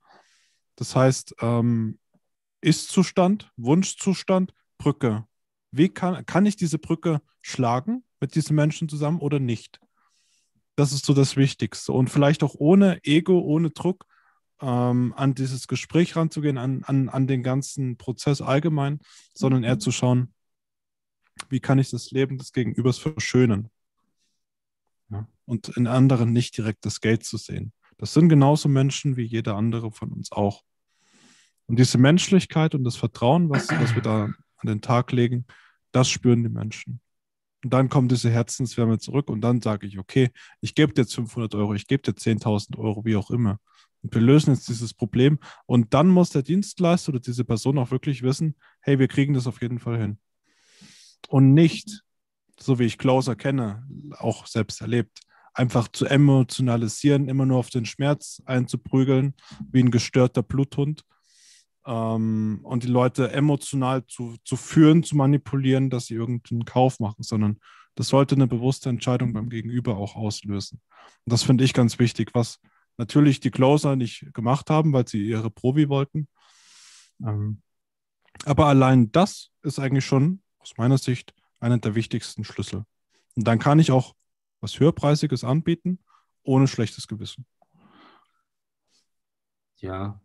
Das heißt, ähm, Ist-Zustand, Wunschzustand, Brücke. Wie kann, kann ich diese Brücke schlagen mit diesen Menschen zusammen oder nicht? Das ist so das Wichtigste. Und vielleicht auch ohne Ego, ohne Druck ähm, an dieses Gespräch ranzugehen, an, an, an den ganzen Prozess allgemein, sondern eher mhm. zu schauen, wie kann ich das Leben des Gegenübers verschönen. Ja? Und in anderen nicht direkt das Geld zu sehen. Das sind genauso Menschen wie jeder andere von uns auch. Und diese Menschlichkeit und das Vertrauen, was, was wir da an den Tag legen, das spüren die Menschen. Und dann kommt diese Herzenswärme zurück und dann sage ich, okay, ich gebe dir jetzt 500 Euro, ich gebe dir 10.000 Euro, wie auch immer. Und wir lösen jetzt dieses Problem. Und dann muss der Dienstleister oder diese Person auch wirklich wissen, hey, wir kriegen das auf jeden Fall hin. Und nicht, so wie ich Closer kenne, auch selbst erlebt, einfach zu emotionalisieren, immer nur auf den Schmerz einzuprügeln, wie ein gestörter Bluthund ähm, und die Leute emotional zu, zu führen, zu manipulieren, dass sie irgendeinen Kauf machen, sondern das sollte eine bewusste Entscheidung beim Gegenüber auch auslösen. Und das finde ich ganz wichtig, was natürlich die Closer nicht gemacht haben, weil sie ihre Provi wollten. Ähm, aber allein das ist eigentlich schon aus meiner Sicht einer der wichtigsten Schlüssel. Und dann kann ich auch was Höherpreisiges anbieten, ohne schlechtes Gewissen. Ja,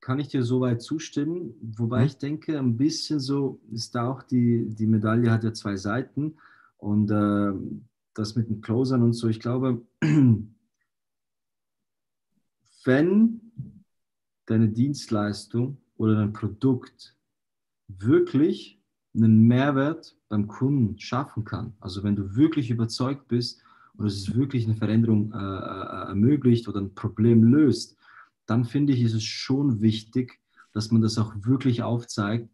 kann ich dir soweit zustimmen. Wobei mhm. ich denke, ein bisschen so ist da auch die, die Medaille hat ja zwei Seiten. Und äh, das mit den Closern und so, ich glaube, wenn deine Dienstleistung oder dein Produkt wirklich einen Mehrwert beim Kunden schaffen kann, also wenn du wirklich überzeugt bist und es ist wirklich eine Veränderung äh, äh, ermöglicht oder ein Problem löst, dann finde ich, ist es schon wichtig, dass man das auch wirklich aufzeigt.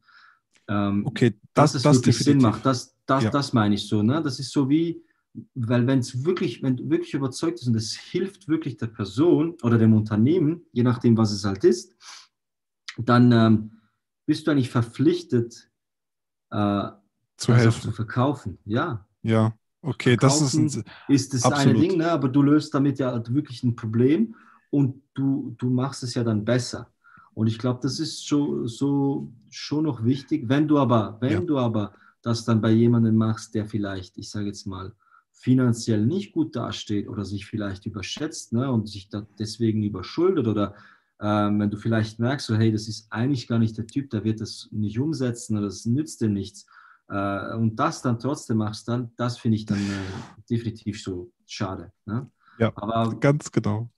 Ähm, okay, das, dass es das wirklich definitiv. Sinn macht. Das, das, ja. das meine ich so. Ne? Das ist so wie, weil wenn es wirklich, wenn du wirklich überzeugt ist und es hilft wirklich der Person oder dem Unternehmen, je nachdem, was es halt ist, dann ähm, bist du eigentlich verpflichtet, äh, zu helfen. zu verkaufen. Ja. Ja, okay, das ist, ein, ist das absolut. eine Ding, ne? aber du löst damit ja wirklich ein Problem und du, du machst es ja dann besser. Und ich glaube, das ist so, so schon noch wichtig. Wenn du aber, wenn ja. du aber das dann bei jemandem machst, der vielleicht, ich sage jetzt mal, finanziell nicht gut dasteht oder sich vielleicht überschätzt ne, und sich deswegen überschuldet oder ähm, wenn du vielleicht merkst, so, hey, das ist eigentlich gar nicht der Typ, der wird das nicht umsetzen oder das nützt dir nichts äh, und das dann trotzdem machst, dann, das finde ich dann äh, definitiv so schade. Ne? Ja, aber, ganz genau.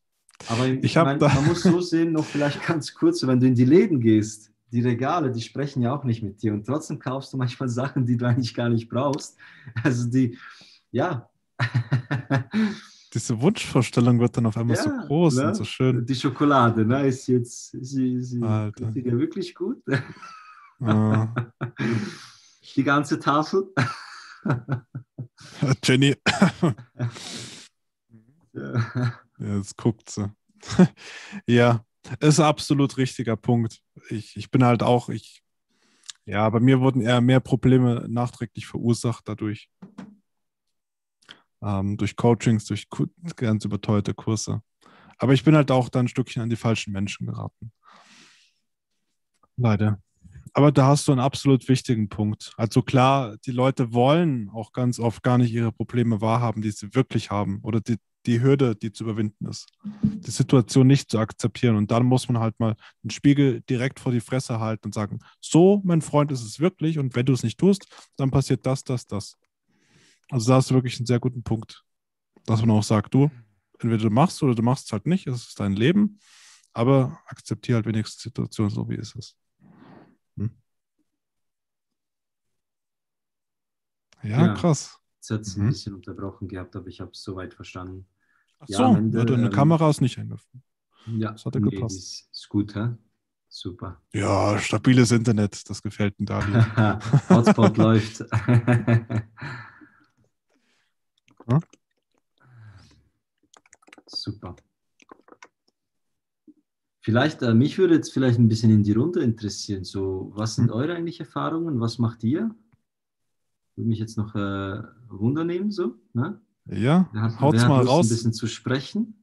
Aber ich mein, man muss so sehen, noch vielleicht ganz kurz, wenn du in die Läden gehst, die Regale, die sprechen ja auch nicht mit dir und trotzdem kaufst du manchmal Sachen, die du eigentlich gar nicht brauchst. Also die, ja. Diese Wunschvorstellung wird dann auf einmal ja, so groß ne? und so schön. Die Schokolade, ne, ist jetzt, sie, sie ist ja wirklich gut. Ah. Die ganze Tafel. Jenny. ja. Jetzt guckt sie. ja, ist ein absolut richtiger Punkt. Ich, ich bin halt auch, ich, ja, bei mir wurden eher mehr Probleme nachträglich verursacht dadurch. Ähm, durch Coachings, durch ganz überteuerte Kurse. Aber ich bin halt auch dann ein Stückchen an die falschen Menschen geraten. Leider. Aber da hast du einen absolut wichtigen Punkt. Also klar, die Leute wollen auch ganz oft gar nicht ihre Probleme wahrhaben, die sie wirklich haben oder die, die Hürde, die zu überwinden ist. Die Situation nicht zu akzeptieren. Und dann muss man halt mal den Spiegel direkt vor die Fresse halten und sagen, so, mein Freund, ist es wirklich. Und wenn du es nicht tust, dann passiert das, das, das. Also da hast du wirklich einen sehr guten Punkt. Dass man auch sagt, du, entweder du machst oder du machst es halt nicht, es ist dein Leben, aber akzeptiere halt wenigstens die Situation so, wie es ist. Hm? Ja, ja, krass. Jetzt hat es mhm. ein bisschen unterbrochen gehabt, aber ich habe es soweit verstanden. Ach ja, so, Ende, ja, deine ähm, Kamera ist nicht eingefallen. Ja, das hat nee, gepasst. Ist, ist gut, hä? Super. Ja, stabiles Internet, das gefällt mir da. Hotspot läuft. ja? Super. Vielleicht, äh, mich würde jetzt vielleicht ein bisschen in die Runde interessieren. So, was sind hm. eure eigentlich Erfahrungen? Was macht ihr? Würde mich jetzt noch äh, Wunder nehmen, so. Ne? Ja, hat, haut's mal raus. Ein bisschen zu sprechen.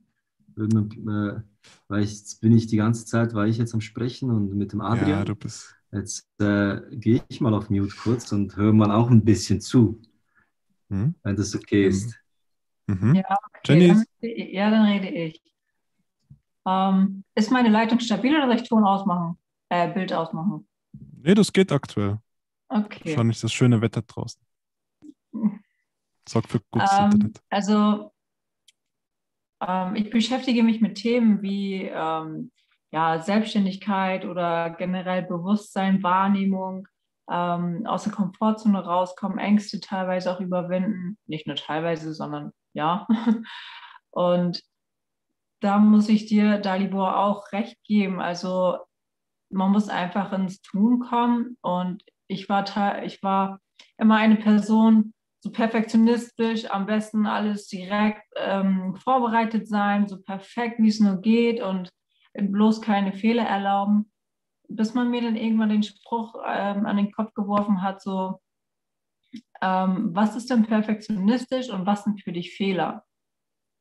Äh, weil ich, jetzt bin ich die ganze Zeit, war ich jetzt am Sprechen und mit dem Adrian. Ja, du bist. Jetzt äh, gehe ich mal auf Mute kurz und höre mal auch ein bisschen zu, hm? wenn das okay ist. Mhm. Ja, okay. Jenny? Dann, ja, dann rede ich. Ähm, ist meine Leitung stabil oder soll ich Ton ausmachen? Äh, Bild ausmachen? Nee, das geht aktuell. Okay. Wahrscheinlich das schöne Wetter draußen. Sorgt für gutes ähm, Internet. Also, ähm, ich beschäftige mich mit Themen wie ähm, ja, Selbstständigkeit oder generell Bewusstsein, Wahrnehmung, ähm, aus der Komfortzone rauskommen, Ängste teilweise auch überwinden. Nicht nur teilweise, sondern ja. Und da muss ich dir, Dalibor, auch recht geben. Also man muss einfach ins Tun kommen. Und ich war, ich war immer eine Person, so perfektionistisch, am besten alles direkt ähm, vorbereitet sein, so perfekt, wie es nur geht und bloß keine Fehler erlauben, bis man mir dann irgendwann den Spruch ähm, an den Kopf geworfen hat, so, ähm, was ist denn perfektionistisch und was sind für dich Fehler?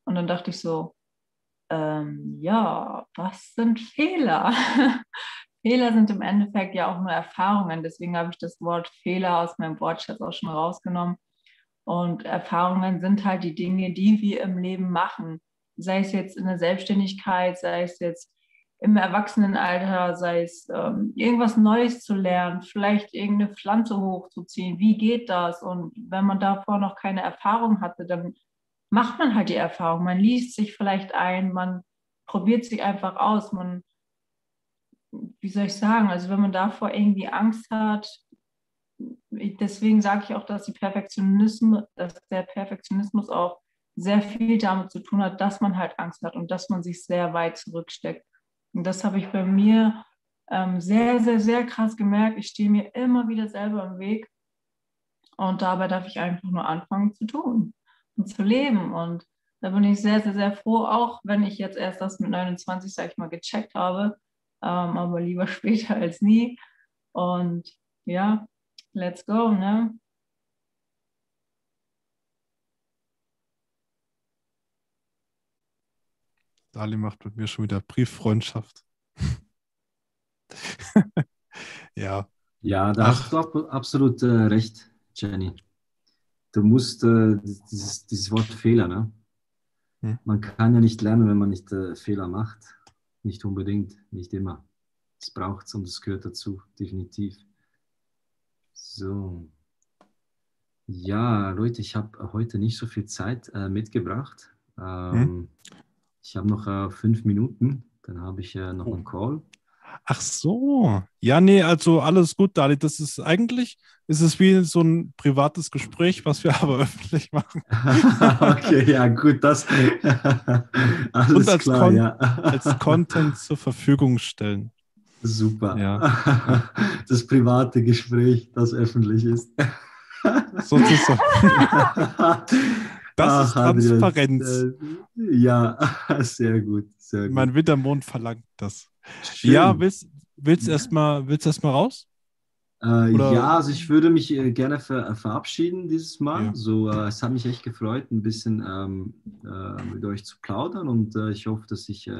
Und dann dachte ich so, ähm, ja, was sind Fehler? Fehler sind im Endeffekt ja auch nur Erfahrungen. Deswegen habe ich das Wort Fehler aus meinem Wortschatz auch schon rausgenommen. Und Erfahrungen sind halt die Dinge, die wir im Leben machen. Sei es jetzt in der Selbstständigkeit, sei es jetzt im Erwachsenenalter, sei es ähm, irgendwas Neues zu lernen, vielleicht irgendeine Pflanze hochzuziehen. Wie geht das? Und wenn man davor noch keine Erfahrung hatte, dann macht man halt die Erfahrung. Man liest sich vielleicht ein, man probiert sich einfach aus. Man, wie soll ich sagen, also wenn man davor irgendwie Angst hat, deswegen sage ich auch, dass, die Perfektionismus, dass der Perfektionismus auch sehr viel damit zu tun hat, dass man halt Angst hat und dass man sich sehr weit zurücksteckt. Und das habe ich bei mir ähm, sehr, sehr, sehr krass gemerkt. Ich stehe mir immer wieder selber im Weg. Und dabei darf ich einfach nur anfangen zu tun und zu leben. Und da bin ich sehr, sehr, sehr froh, auch wenn ich jetzt erst das mit 29, sage ich mal, gecheckt habe. Ähm, aber lieber später als nie. Und ja, let's go, ne? Dali macht mit mir schon wieder Brieffreundschaft. ja. Ja, da Ach. hast du absolut äh, recht, Jenny. Du musst äh, dieses, dieses Wort Fehler, ne? Hm. Man kann ja nicht lernen, wenn man nicht äh, Fehler macht. Nicht unbedingt, nicht immer. Es braucht es und es gehört dazu, definitiv. So. Ja, Leute, ich habe heute nicht so viel Zeit äh, mitgebracht. Ähm, hm? Ich habe noch äh, fünf Minuten, dann habe ich äh, noch oh. einen Call. Ach so. Ja, nee, also alles gut, Dali. Das ist eigentlich, ist es wie so ein privates Gespräch, was wir aber öffentlich machen. okay, ja, gut, das. alles Und als, klar, Con ja. als Content zur Verfügung stellen. Super. Ja. Das private Gespräch, das öffentlich ist. Sozusagen. Das Ach, ist Transparenz. Adrian, äh, ja, sehr gut, sehr gut. Mein Wintermond verlangt das. Schön. Ja, willst, willst du erstmal erst raus? Äh, ja, also ich würde mich äh, gerne ver äh, verabschieden dieses Mal. Ja. So, äh, es hat mich echt gefreut, ein bisschen ähm, äh, mit euch zu plaudern und äh, ich hoffe, dass ich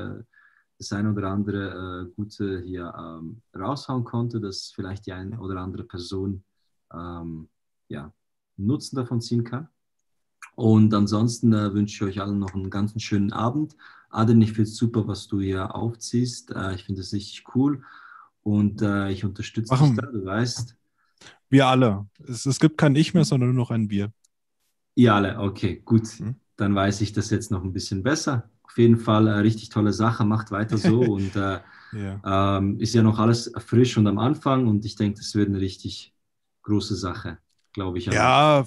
das eine oder andere Gute hier ähm, raushauen konnte, dass vielleicht die eine oder andere Person ähm, ja, Nutzen davon ziehen kann. Und ansonsten äh, wünsche ich euch allen noch einen ganz schönen Abend. Adem, ich finde es super, was du hier aufziehst. Äh, ich finde es richtig cool und äh, ich unterstütze dich da, du weißt. Wir alle. Es, es, gibt kein Ich mehr, sondern nur noch ein Wir. Ihr alle, okay, gut. Hm? Dann weiß ich das jetzt noch ein bisschen besser. Auf jeden Fall äh, richtig tolle Sache, macht weiter so und äh, ja. Ähm, ist ja noch alles frisch und am Anfang und ich denke, das wird eine richtig große Sache, glaube ich. Ja,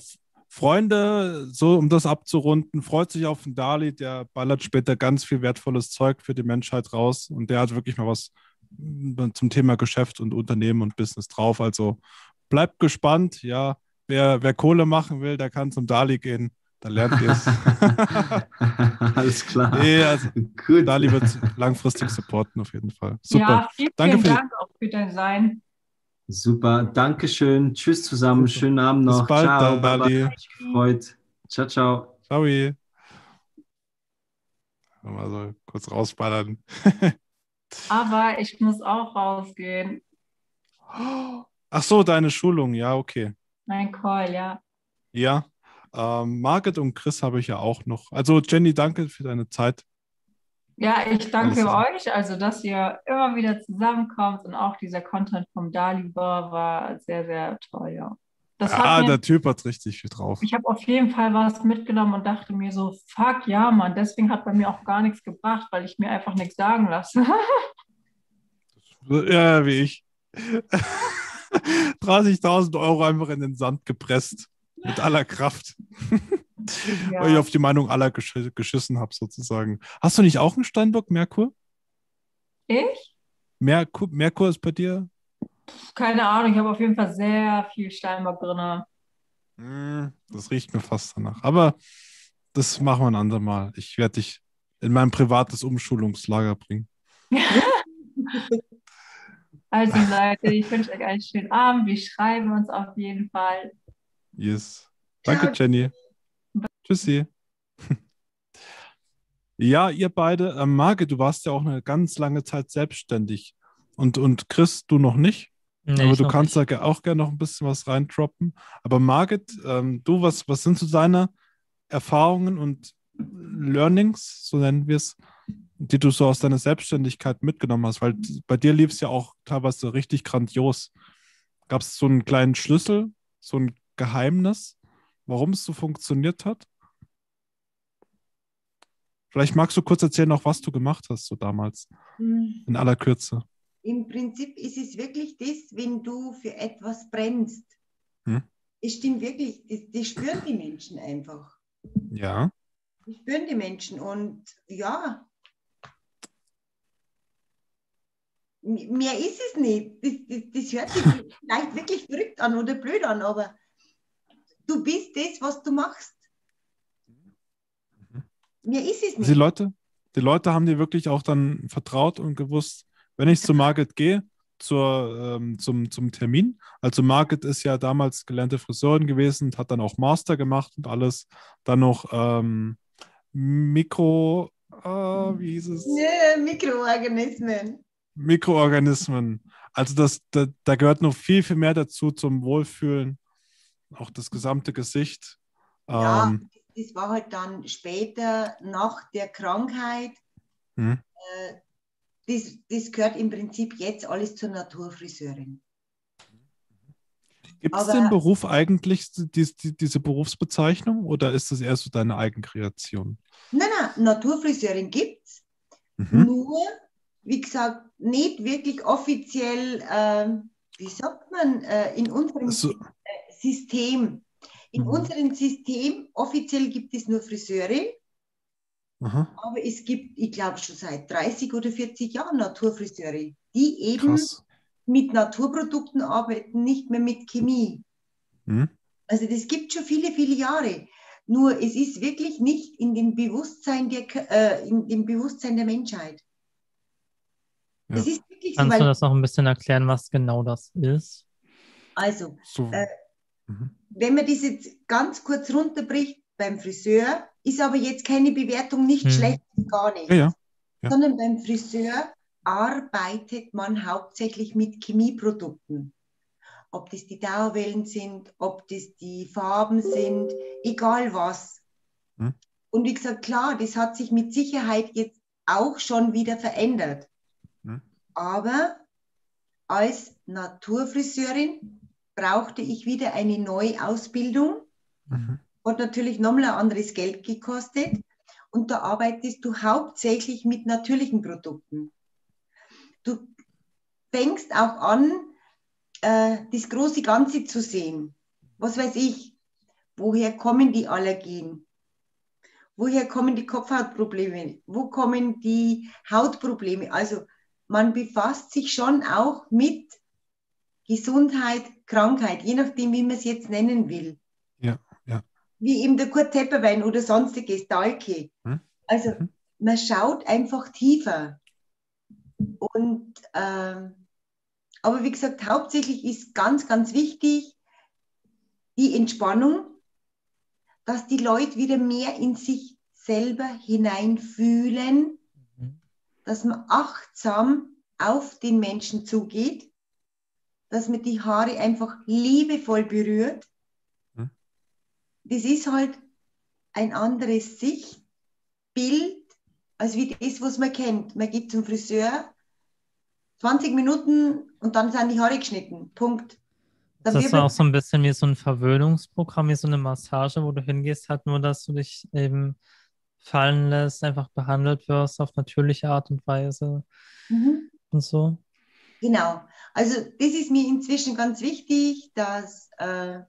Freunde, so um das abzurunden, freut sich auf den Dali, der ballert später ganz viel wertvolles Zeug für die Menschheit raus und der hat wirklich mal was mm, zum Thema Geschäft und Unternehmen und Business drauf. Also bleibt gespannt, ja. Wer, wer Kohle machen will, der kann zum Dali gehen. Da lernt ihr es. Alles klar. Nee, also, Gut. Dali wird langfristig supporten auf jeden Fall. Super. Ja, vielen, Danke vielen Dank auch für dein Sein. Super, danke schön. Tschüss zusammen, Super. schönen Abend noch. Bis bald, ciao, Dali. Freut. Ciao, ciao. Ciao. Mal so kurz rausballern. Aber ich muss auch rausgehen. Ach so, deine Schulung, ja, okay. Mein Call, ja. Ja. Ähm, Margit und Chris habe ich ja auch noch. Also Jenny, danke für deine Zeit. Ja, ich danke euch, also dass ihr immer wieder zusammenkommt und auch dieser Content vom Dalibor war sehr, sehr toll, ja. Das ah, mir, der Typ hat richtig viel drauf. Ich habe auf jeden Fall was mitgenommen und dachte mir so, fuck ja, Mann, deswegen hat bei mir auch gar nichts gebracht, weil ich mir einfach nichts sagen lasse. ja, wie ich. 30.000 Euro einfach in den Sand gepresst. Mit aller Kraft ja. weil ich auf die Meinung aller gesch geschissen habe, sozusagen. Hast du nicht auch einen Steinbock, Merkur? Ich? Merkur, Merkur ist bei dir? Keine Ahnung, ich habe auf jeden Fall sehr viel Steinbock drin. Hm, das riecht mir fast danach. Aber das machen wir ein andermal. Ich werde dich in mein privates Umschulungslager bringen. also Leute, ich wünsche euch einen schönen Abend. Wir schreiben uns auf jeden Fall. Yes. Danke, Jenny. Tschüssi. Ja, ihr beide, äh, Marge, du warst ja auch eine ganz lange Zeit selbstständig. Und, und Chris, du noch nicht? Nee, aber du kannst nicht. da auch gerne noch ein bisschen was reindroppen. Aber Margit, ähm, du, was, was sind so deine Erfahrungen und Learnings, so nennen wir es, die du so aus deiner Selbstständigkeit mitgenommen hast? Weil bei dir lief es ja auch teilweise richtig grandios. Gab es so einen kleinen Schlüssel, so ein Geheimnis, warum es so funktioniert hat? Vielleicht magst du kurz erzählen, noch was du gemacht hast, so damals, hm. in aller Kürze. Im Prinzip ist es wirklich das, wenn du für etwas brennst Hm? Es stimmt wirklich, das, das spüren die Menschen einfach. Ja. Das spüren die Menschen und ja, mehr ist es nicht. Das, das, das hört sich vielleicht wirklich verrückt an oder blöd an, aber du bist das, was du machst. Mehr ist es Die nicht. Leute, die Leute haben dir wirklich auch dann vertraut und gewusst, wenn ich zu Margit gehe, zur, ähm, zum, zum Termin. Also Margit ist ja damals gelernte Friseurin gewesen und hat dann auch Master gemacht und alles. Dann noch ähm, Mikro, äh, wie hieß es? Nee, Mikroorganismen. Mikroorganismen. Also das, da, da gehört noch viel, viel mehr dazu zum Wohlfühlen. Auch das gesamte Gesicht. Ja. Ähm, Das war halt dann später nach der Krankheit. hm. Äh, das, das gehört im Prinzip jetzt alles zur Naturfriseurin. Gibt es den Beruf eigentlich, die, die, diese Berufsbezeichnung, oder ist das eher so deine Eigenkreation? Nein, nein, Naturfriseurin gibt es. Mhm. Nur, wie gesagt, nicht wirklich offiziell, ähm, wie sagt man, äh, in unserem So, System. In Mhm. unserem System offiziell gibt es nur Friseure, aha, aber es gibt, ich glaube, schon seit 30 oder 40 Jahren Naturfriseure, die eben krass. mit Naturprodukten arbeiten, nicht mehr mit Chemie. Mhm. Also das gibt schon viele, viele Jahre. Nur es ist wirklich nicht in dem Bewusstsein der, äh, in dem Bewusstsein der Menschheit. Ja. Es ist wirklich so, Kannst du das noch ein bisschen erklären, was genau das ist? also, So, Äh, mhm. wenn man das jetzt ganz kurz runterbricht beim Friseur, ist aber jetzt keine Bewertung nicht Hm. schlecht, gar nicht. Ja, ja. Ja. Sondern beim Friseur arbeitet man hauptsächlich mit Chemieprodukten. Ob das die Dauerwellen sind, ob das die Farben sind, egal was. Hm. Und wie gesagt, klar, das hat sich mit Sicherheit jetzt auch schon wieder verändert. Hm. Aber als Naturfriseurin brauchte ich wieder eine neue Ausbildung. Mhm. Hat natürlich nochmal ein anderes Geld gekostet. Und da arbeitest du hauptsächlich mit natürlichen Produkten. Du fängst auch an, äh, das große Ganze zu sehen. Was weiß ich, woher kommen die Allergien? Woher kommen die Kopfhautprobleme? Wo kommen die Hautprobleme? Also man befasst sich schon auch mit Gesundheit, Krankheit, je nachdem, wie man es jetzt nennen will. Ja, ja. Wie eben der Kurt Tepperwein oder sonstiges, Dalke. Hm. Also Mhm. man schaut einfach tiefer. Und ähm, aber wie gesagt, hauptsächlich ist ganz, ganz wichtig die Entspannung, dass die Leute wieder mehr in sich selber hineinfühlen, Mhm. dass man achtsam auf den Menschen zugeht, dass man die Haare einfach liebevoll berührt. Hm. Das ist halt ein anderes Sichtbild, als wie das, was man kennt. Man geht zum Friseur, 20 Minuten und dann sind die Haare geschnitten. Punkt. Dann Das ist auch so ein bisschen wie so ein Verwöhnungsprogramm, wie so eine Massage, wo du hingehst, halt nur, dass du dich eben fallen lässt, einfach behandelt wirst auf natürliche Art und Weise Mhm. und so. Genau. Also das ist mir inzwischen ganz wichtig, dass äh,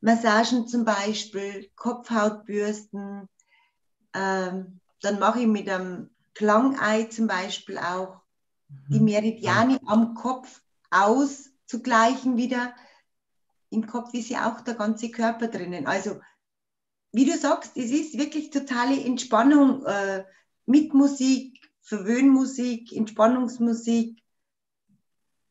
Massagen zum Beispiel, Kopfhautbürsten, ähm, dann mache ich mit einem Klangei zum Beispiel auch die Mhm. Meridiane am Kopf auszugleichen wieder. Im Kopf ist ja auch der ganze Körper drinnen. Also wie du sagst, es ist wirklich totale Entspannung äh, mit Musik, Verwöhnmusik, Entspannungsmusik,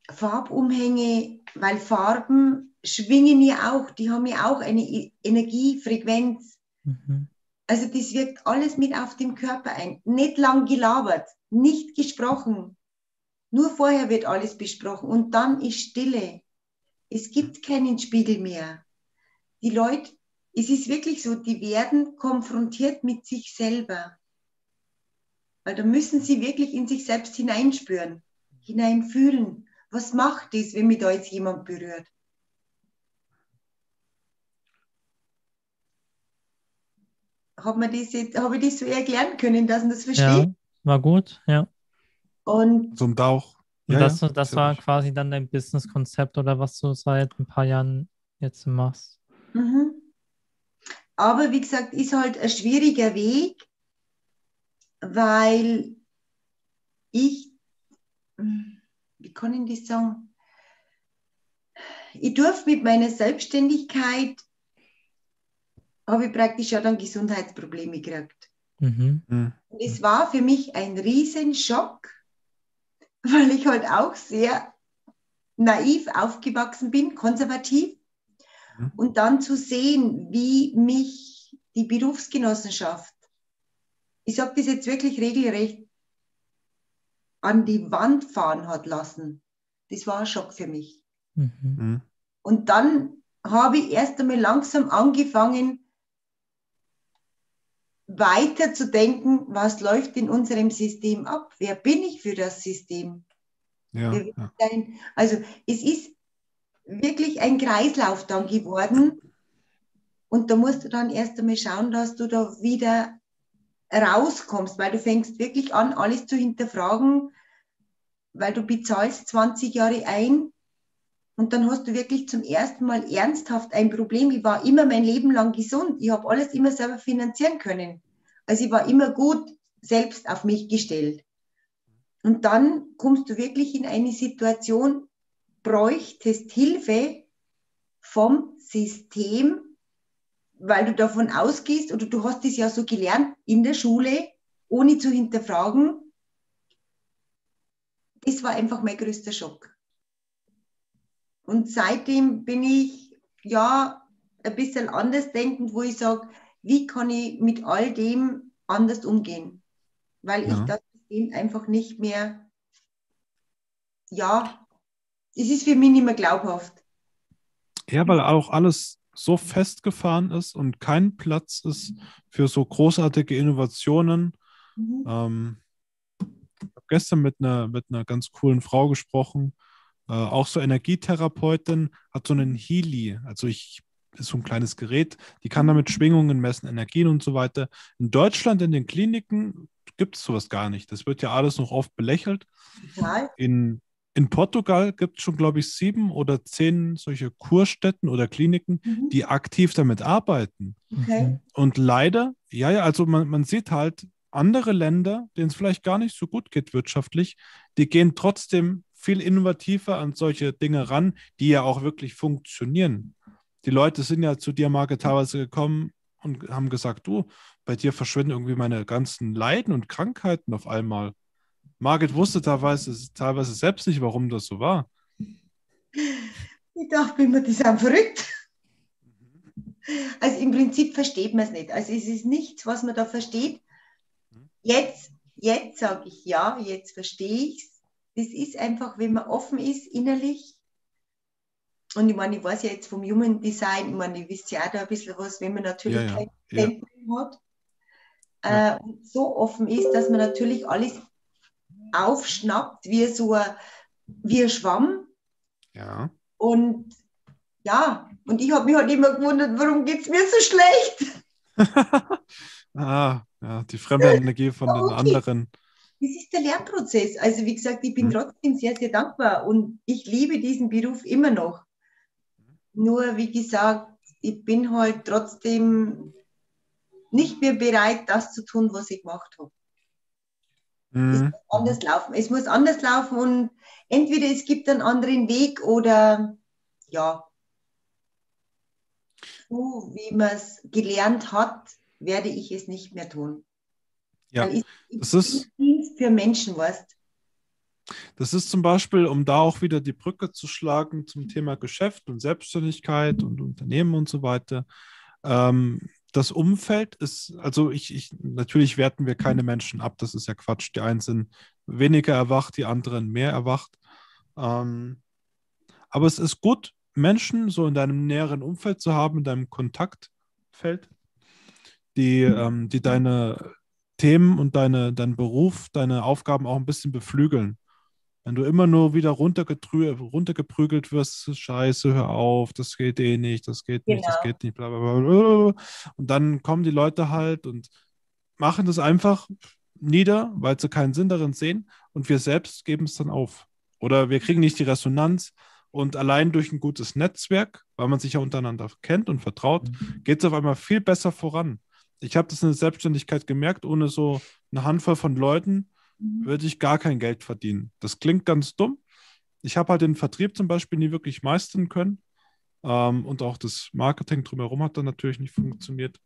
Farbumhänge, weil Farben schwingen ja auch, die haben ja auch eine Energiefrequenz. Mhm. Also das wirkt alles mit auf den Körper ein. Nicht lang gelabert, nicht gesprochen. Nur vorher wird alles besprochen und dann ist Stille. Es gibt keinen Spiegel mehr. Die Leute, es ist wirklich so, die werden konfrontiert mit sich selber. Weil da müssen sie wirklich in sich selbst hineinspüren, hineinfühlen. Was macht es, wenn mich da jetzt jemand berührt? Hat man das jetzt, habe ich das so erklären können, dass man das versteht? Ja, war gut, ja. Und So ein Dauch. Und Ja, das, ja, das war quasi dann dein Businesskonzept oder was du seit ein paar Jahren jetzt machst. Mhm. Aber wie gesagt, ist halt ein schwieriger Weg, weil ich, wie kann ich das sagen? Ich durfte mit meiner Selbstständigkeit, habe ich praktisch ja dann Gesundheitsprobleme gekriegt. Mhm. Mhm. Und es war für mich ein Riesenschock, weil ich halt auch sehr naiv aufgewachsen bin, konservativ. Mhm. Und dann zu sehen, wie mich die Berufsgenossenschaft, ich sage das jetzt wirklich regelrecht, an die Wand fahren hat lassen, das war ein Schock für mich. Mhm. Mhm. Und dann habe ich erst einmal langsam angefangen, weiter zu denken, was läuft in unserem System ab? Wer bin ich für das System? Ja, ja. Also es ist wirklich ein Kreislauf dann geworden. Und da musst du dann erst einmal schauen, dass du da wieder rauskommst, weil du fängst wirklich an, alles zu hinterfragen, weil du bezahlst 20 Jahre ein und dann hast du wirklich zum ersten Mal ernsthaft ein Problem. Ich war immer mein Leben lang gesund. Ich habe alles immer selber finanzieren können. Also ich war immer gut selbst auf mich gestellt. Und dann kommst du wirklich in eine Situation, bräuchtest Hilfe vom System, weil du davon ausgehst oder du hast es ja so gelernt in der Schule, ohne zu hinterfragen. Das war einfach mein größter Schock. Und seitdem bin ich ja ein bisschen anders denkend, wo ich sage, wie kann ich mit all dem anders umgehen? Weil Ja. ich das System einfach nicht mehr, ja, es ist für mich nicht mehr glaubhaft. Ja, weil auch alles so festgefahren ist und kein Platz ist für so großartige Innovationen. Mhm. Ähm, ich habe gestern mit einer, mit einer ganz coolen Frau gesprochen, äh, auch so Energietherapeutin, hat so einen Healy, also ich ist so ein kleines Gerät, die kann damit Schwingungen messen, Energien und so weiter. In Deutschland in den Kliniken gibt es sowas gar nicht. Das wird ja alles noch oft belächelt. Total. In, in Portugal gibt es schon, glaube ich, sieben oder zehn solche Kurstätten oder Kliniken, Mhm. die aktiv damit arbeiten. Okay. Mhm. Und leider, ja, ja, also man, man sieht halt, andere Länder, denen es vielleicht gar nicht so gut geht wirtschaftlich, die gehen trotzdem viel innovativer an solche Dinge ran, die ja auch wirklich funktionieren. Die Leute sind ja zu dir, Marke, teilweise gekommen und haben gesagt, du, bei dir verschwinden irgendwie meine ganzen Leiden und Krankheiten auf einmal. Margit wusste teilweise, teilweise selbst nicht, warum das so war. Ich dachte mir, die sind verrückt. Also im Prinzip versteht man es nicht. Also es ist nichts, was man da versteht. Jetzt, jetzt sage ich ja, jetzt verstehe ich es. Das ist einfach, wenn man offen ist innerlich. Und ich meine, ich weiß ja jetzt vom Human Design, ich meine, ich wisst ja auch da ein bisschen was, wenn man natürlich Ja, ja, kein ja. Zentrum hat. Äh, und so offen ist, dass man natürlich alles aufschnappt wie so ein, wie ein Schwamm. Ja. Und ja, und ich habe mich halt immer gewundert, warum geht es mir so schlecht? ah, ja, die fremde Energie von den Okay. anderen. Das ist der Lernprozess. Also wie gesagt, ich bin Mhm. trotzdem sehr, sehr dankbar und ich liebe diesen Beruf immer noch. Nur wie gesagt, ich bin halt trotzdem nicht mehr bereit, das zu tun, was ich gemacht habe. Es Mhm. muss anders laufen. Es muss anders laufen und entweder es gibt einen anderen Weg oder ja, so wie man es gelernt hat, werde ich es nicht mehr tun. Ja, Weil ich, ich das ist- Dienst für Menschen, weißt Das ist zum Beispiel, um da auch wieder die Brücke zu schlagen zum Thema Geschäft und Selbstständigkeit und Unternehmen und so weiter. Ähm, das Umfeld ist, also ich, ich, natürlich werten wir keine Menschen ab, das ist ja Quatsch. Die einen sind weniger erwacht, die anderen mehr erwacht. Ähm, aber es ist gut, Menschen so in deinem näheren Umfeld zu haben, in deinem Kontaktfeld, die, ähm, die deine Themen und deine, deinen Beruf, deine Aufgaben auch ein bisschen beflügeln. Wenn du immer nur wieder runtergeprügelt wirst, scheiße, hör auf, das geht eh nicht, das geht nicht, das Genau. geht nicht, bla bla bla, bla. Und dann kommen die Leute halt und machen das einfach nieder, weil sie keinen Sinn darin sehen und wir selbst geben es dann auf. Oder wir kriegen nicht die Resonanz Und allein durch ein gutes Netzwerk, weil man sich ja untereinander kennt und vertraut, mhm. geht es auf einmal viel besser voran. Ich habe das in der Selbstständigkeit gemerkt, ohne so eine Handvoll von Leuten. Würde ich gar kein Geld verdienen. Das klingt ganz dumm. Ich habe halt den Vertrieb zum Beispiel nie wirklich meistern können. Ähm, und auch das Marketing drumherum hat dann natürlich nicht funktioniert.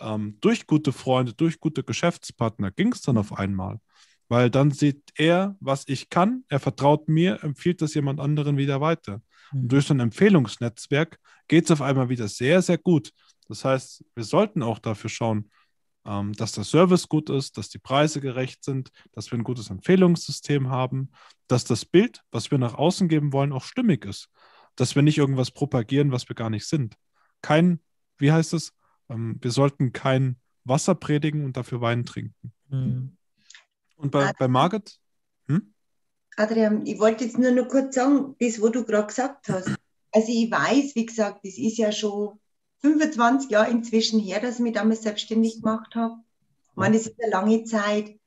Ähm, durch gute Freunde, durch gute Geschäftspartner ging es dann auf einmal. Weil dann sieht er, was ich kann, er vertraut mir, empfiehlt das jemand anderen wieder weiter. Und mhm. durch so ein Empfehlungsnetzwerk geht es auf einmal wieder sehr, sehr gut. Das heißt, wir sollten auch dafür schauen, ähm, dass der Service gut ist, dass die Preise gerecht sind, dass wir ein gutes Empfehlungssystem haben, dass das Bild, was wir nach außen geben wollen, auch stimmig ist. Dass wir nicht irgendwas propagieren, was wir gar nicht sind. Kein, wie heißt es? Ähm, wir sollten kein Wasser predigen und dafür Wein trinken. Mhm. Und bei, bei Margit? Hm? Adrian, ich wollte jetzt nur noch kurz sagen, das, was du gerade gesagt hast. Also ich weiß, wie gesagt, das ist ja schon 25 Jahre inzwischen her, dass ich mich damals selbstständig gemacht habe. Ich meine, das ist eine lange Zeit.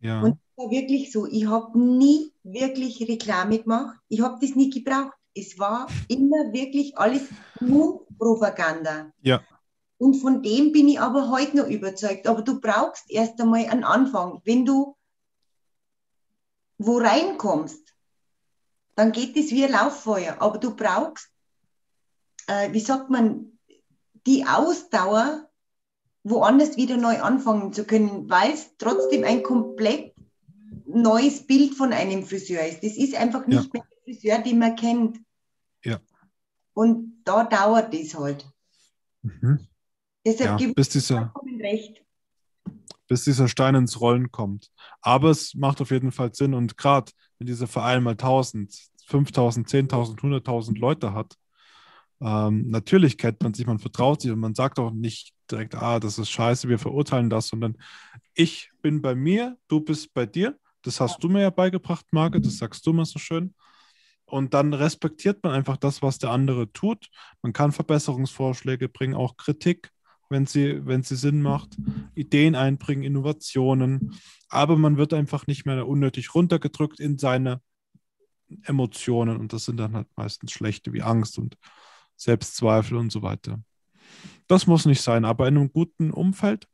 Ja. Und es war wirklich so, ich habe nie wirklich Reklame gemacht. Ich habe das nie gebraucht. Es war immer wirklich alles nur Propaganda. Ja. Und von dem bin ich aber heute noch überzeugt. Aber du brauchst erst einmal einen Anfang. Wenn du wo reinkommst, dann geht es wie ein Lauffeuer. Aber du brauchst, äh, wie sagt man, die Ausdauer, woanders wieder neu anfangen zu können, weil es trotzdem ein komplett neues Bild von einem Friseur ist. Das ist einfach nicht ja. mehr der Friseur, den man kennt. Ja. Und da dauert es halt. Mhm. Deshalb ja, gibt es recht bis dieser Stein ins Rollen kommt. Aber es macht auf jeden Fall Sinn und gerade wenn dieser Verein mal 1000, 5000, 10.000, 100.000 Leute hat, ähm, natürlich kennt man sich, man vertraut sich und man sagt auch nicht direkt, ah, das ist scheiße, wir verurteilen das, sondern ich bin bei mir, du bist bei dir. Das hast du mir ja beigebracht, Marke, das sagst du immer so schön. Und dann respektiert man einfach das, was der andere tut. Man kann Verbesserungsvorschläge bringen, auch Kritik wenn sie, wenn sie Sinn macht, Ideen einbringen, Innovationen, aber man wird einfach nicht mehr unnötig runtergedrückt in seine Emotionen und das sind dann halt meistens schlechte wie Angst und Selbstzweifel und so weiter. Das muss nicht sein, aber in einem guten Umfeld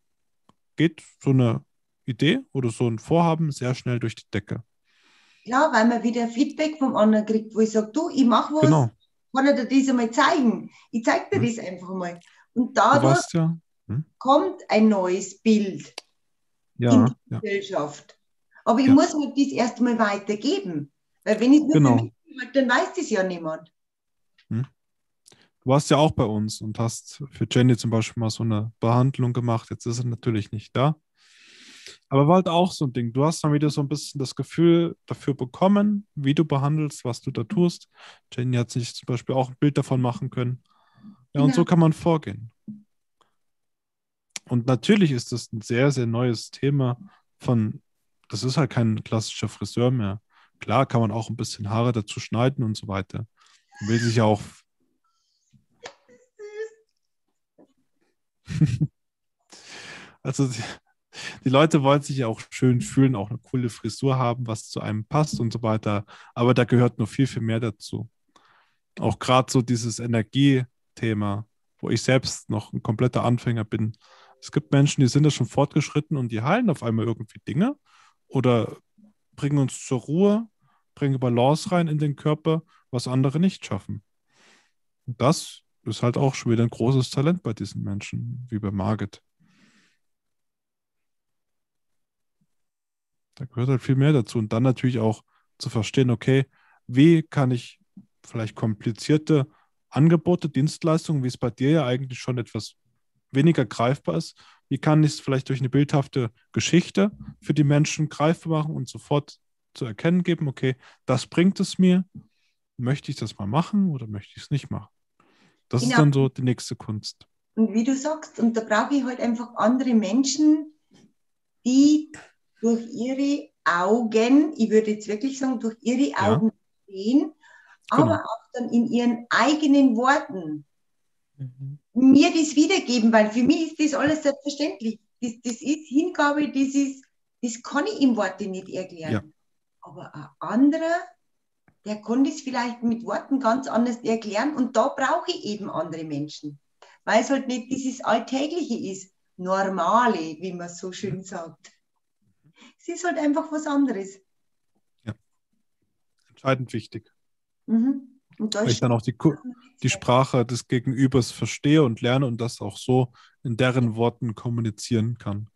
geht so eine Idee oder so ein Vorhaben sehr schnell durch die Decke. Ja, weil man wieder Feedback vom anderen kriegt, wo ich sage, du, ich mache was, genau. kann ich dir das einmal zeigen? Ich zeige dir hm. das einfach mal. Und dadurch ja. hm? kommt ein neues Bild ja, in die ja. Gesellschaft. Aber ich muss mir das erst mal weitergeben. Weil wenn ich es nur genau. für mich dann weiß das ja niemand. Du warst ja auch bei uns und hast für Jenny zum Beispiel mal so eine Behandlung gemacht. Jetzt ist sie natürlich nicht da. Aber war halt auch so ein Ding. Du hast dann wieder so ein bisschen das Gefühl dafür bekommen, wie du behandelst, was du da tust. Jenny hat sich zum Beispiel auch ein Bild davon machen können. Ja, und ja. so kann man vorgehen. Und natürlich ist das ein sehr, sehr neues Thema von, das ist halt kein klassischer Friseur mehr. Klar kann man auch ein bisschen Haare dazu schneiden und so weiter. Man will sich ja auch. also die, Leute wollen sich ja auch schön fühlen, auch eine coole Frisur haben, was zu einem passt und so weiter. Aber da gehört noch viel, viel mehr dazu. Auch gerade so dieses Energie, Thema, wo ich selbst noch ein kompletter Anfänger bin. Es gibt Menschen, die sind da schon fortgeschritten und die heilen auf einmal irgendwie Dinge oder bringen uns zur Ruhe, bringen Balance rein in den Körper, was andere nicht schaffen. Und das ist halt auch schon wieder ein großes Talent bei diesen Menschen, wie bei Margit. Da gehört halt viel mehr dazu. Und dann natürlich auch zu verstehen, okay, wie kann ich vielleicht komplizierte Angebote, Dienstleistungen, wie es bei dir ja eigentlich schon etwas weniger greifbar ist, wie kann ich es vielleicht durch eine bildhafte Geschichte für die Menschen greifbar machen und sofort zu erkennen geben, okay, das bringt es mir, möchte ich das mal machen oder möchte ich es nicht machen? Das genau. ist dann so die nächste Kunst. Und wie du sagst, und da brauche ich halt einfach andere Menschen, die durch ihre Augen, ich würde jetzt wirklich sagen, durch ihre Augen ja. sehen Genau. aber auch dann in ihren eigenen Worten mhm. mir das wiedergeben, weil für mich ist das alles selbstverständlich. Das, das ist Hingabe, das ist, das kann ich in Worte nicht erklären. Ja. Aber ein anderer, der konnte es vielleicht mit Worten ganz anders erklären und da brauche ich eben andere Menschen, weil es halt nicht dieses Alltägliche ist, Normale, wie man so schön sagt. Es ist halt einfach was anderes. Ja. Entscheidend wichtig. Mhm. Weil ich dann auch die, die Sprache des Gegenübers verstehe und lerne und das auch so in deren Worten kommunizieren kann.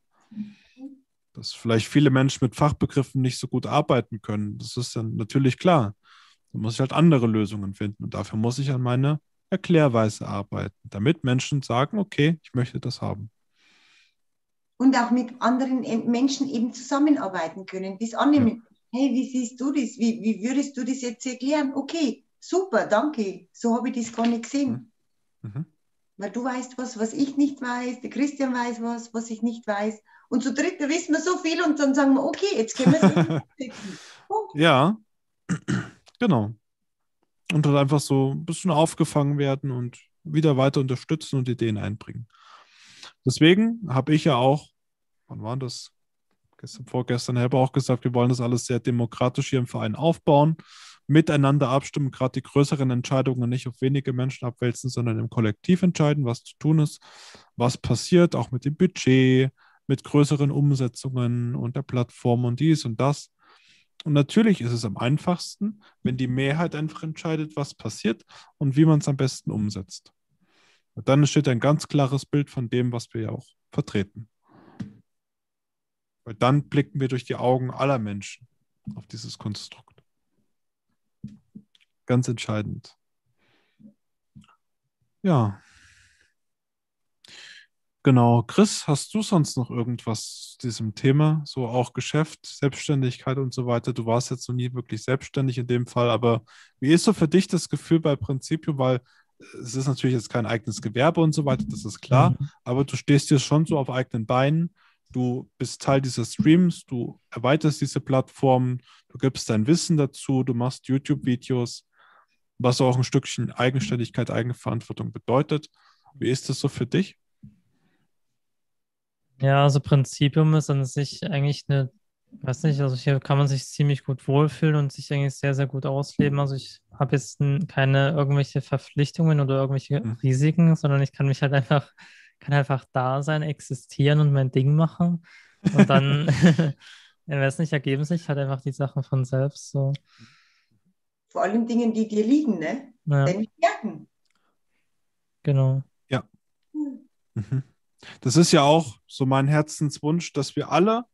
Dass vielleicht viele Menschen mit Fachbegriffen nicht so gut arbeiten können. Das ist dann natürlich klar. Da muss ich halt andere Lösungen finden und dafür muss ich an meiner Erklärweise arbeiten, damit Menschen sagen, okay, ich möchte das haben. und auch mit anderen en- Menschen eben zusammenarbeiten können, das annehmen. Hey, wie siehst du das? Wie, wie würdest du das jetzt erklären? Okay, super, danke. So habe ich das gar nicht gesehen. Mhm. Weil du weißt was, was ich nicht weiß, der Christian weiß was, was ich nicht weiß. Und zu dritt wissen wir so viel und dann sagen wir, okay, jetzt können wir es umsetzen. Ja, genau. Und dann einfach so ein bisschen aufgefangen werden und wieder weiter unterstützen und Ideen einbringen. Deswegen habe ich ja auch, wann war das? Gestern, vorgestern, habe auch gesagt, wir wollen das alles sehr demokratisch hier im Verein aufbauen, miteinander abstimmen, gerade die größeren Entscheidungen nicht auf wenige Menschen abwälzen, sondern im Kollektiv entscheiden, was zu tun ist, was passiert, auch mit dem Budget, mit größeren Umsetzungen und der Plattform und dies und das. Und natürlich ist es am einfachsten, wenn die Mehrheit einfach entscheidet, was passiert und wie man es am besten umsetzt. Und dann entsteht ein ganz klares Bild von dem, was wir ja auch vertreten. Weil dann blicken wir durch die Augen aller Menschen auf dieses Konstrukt. Ganz entscheidend. Ja. Genau. Chris, hast du sonst noch irgendwas zu diesem Thema? So auch Geschäft, Selbstständigkeit und so weiter. Du warst jetzt noch nie wirklich selbstständig in dem Fall, aber wie ist so für dich das Gefühl bei Principio? Weil es ist natürlich jetzt kein eigenes Gewerbe und so weiter, das ist klar, Mhm. aber du stehst hier schon so auf eigenen Beinen. Du bist Teil dieser Streams, du erweiterst diese Plattform, du gibst dein Wissen dazu, du machst YouTube-Videos, was auch ein Stückchen Eigenständigkeit, Eigenverantwortung bedeutet. Wie ist das so für dich? Ja, also Prinzipium ist an sich eigentlich eine, weiß nicht, also hier kann man sich ziemlich gut wohlfühlen und sich eigentlich sehr, sehr gut ausleben. Also ich habe jetzt keine irgendwelche Verpflichtungen oder irgendwelche Mhm. Risiken, sondern ich kann mich halt einfach, kann einfach da sein, existieren und mein Ding machen. Und dann, ja, weiß nicht, ergeben sich halt einfach die Sachen von selbst. So. Vor allem Dingen, die dir liegen, ne? Ja, Deine Stärken. genau. Mhm. Das ist ja auch so mein Herzenswunsch, dass wir alle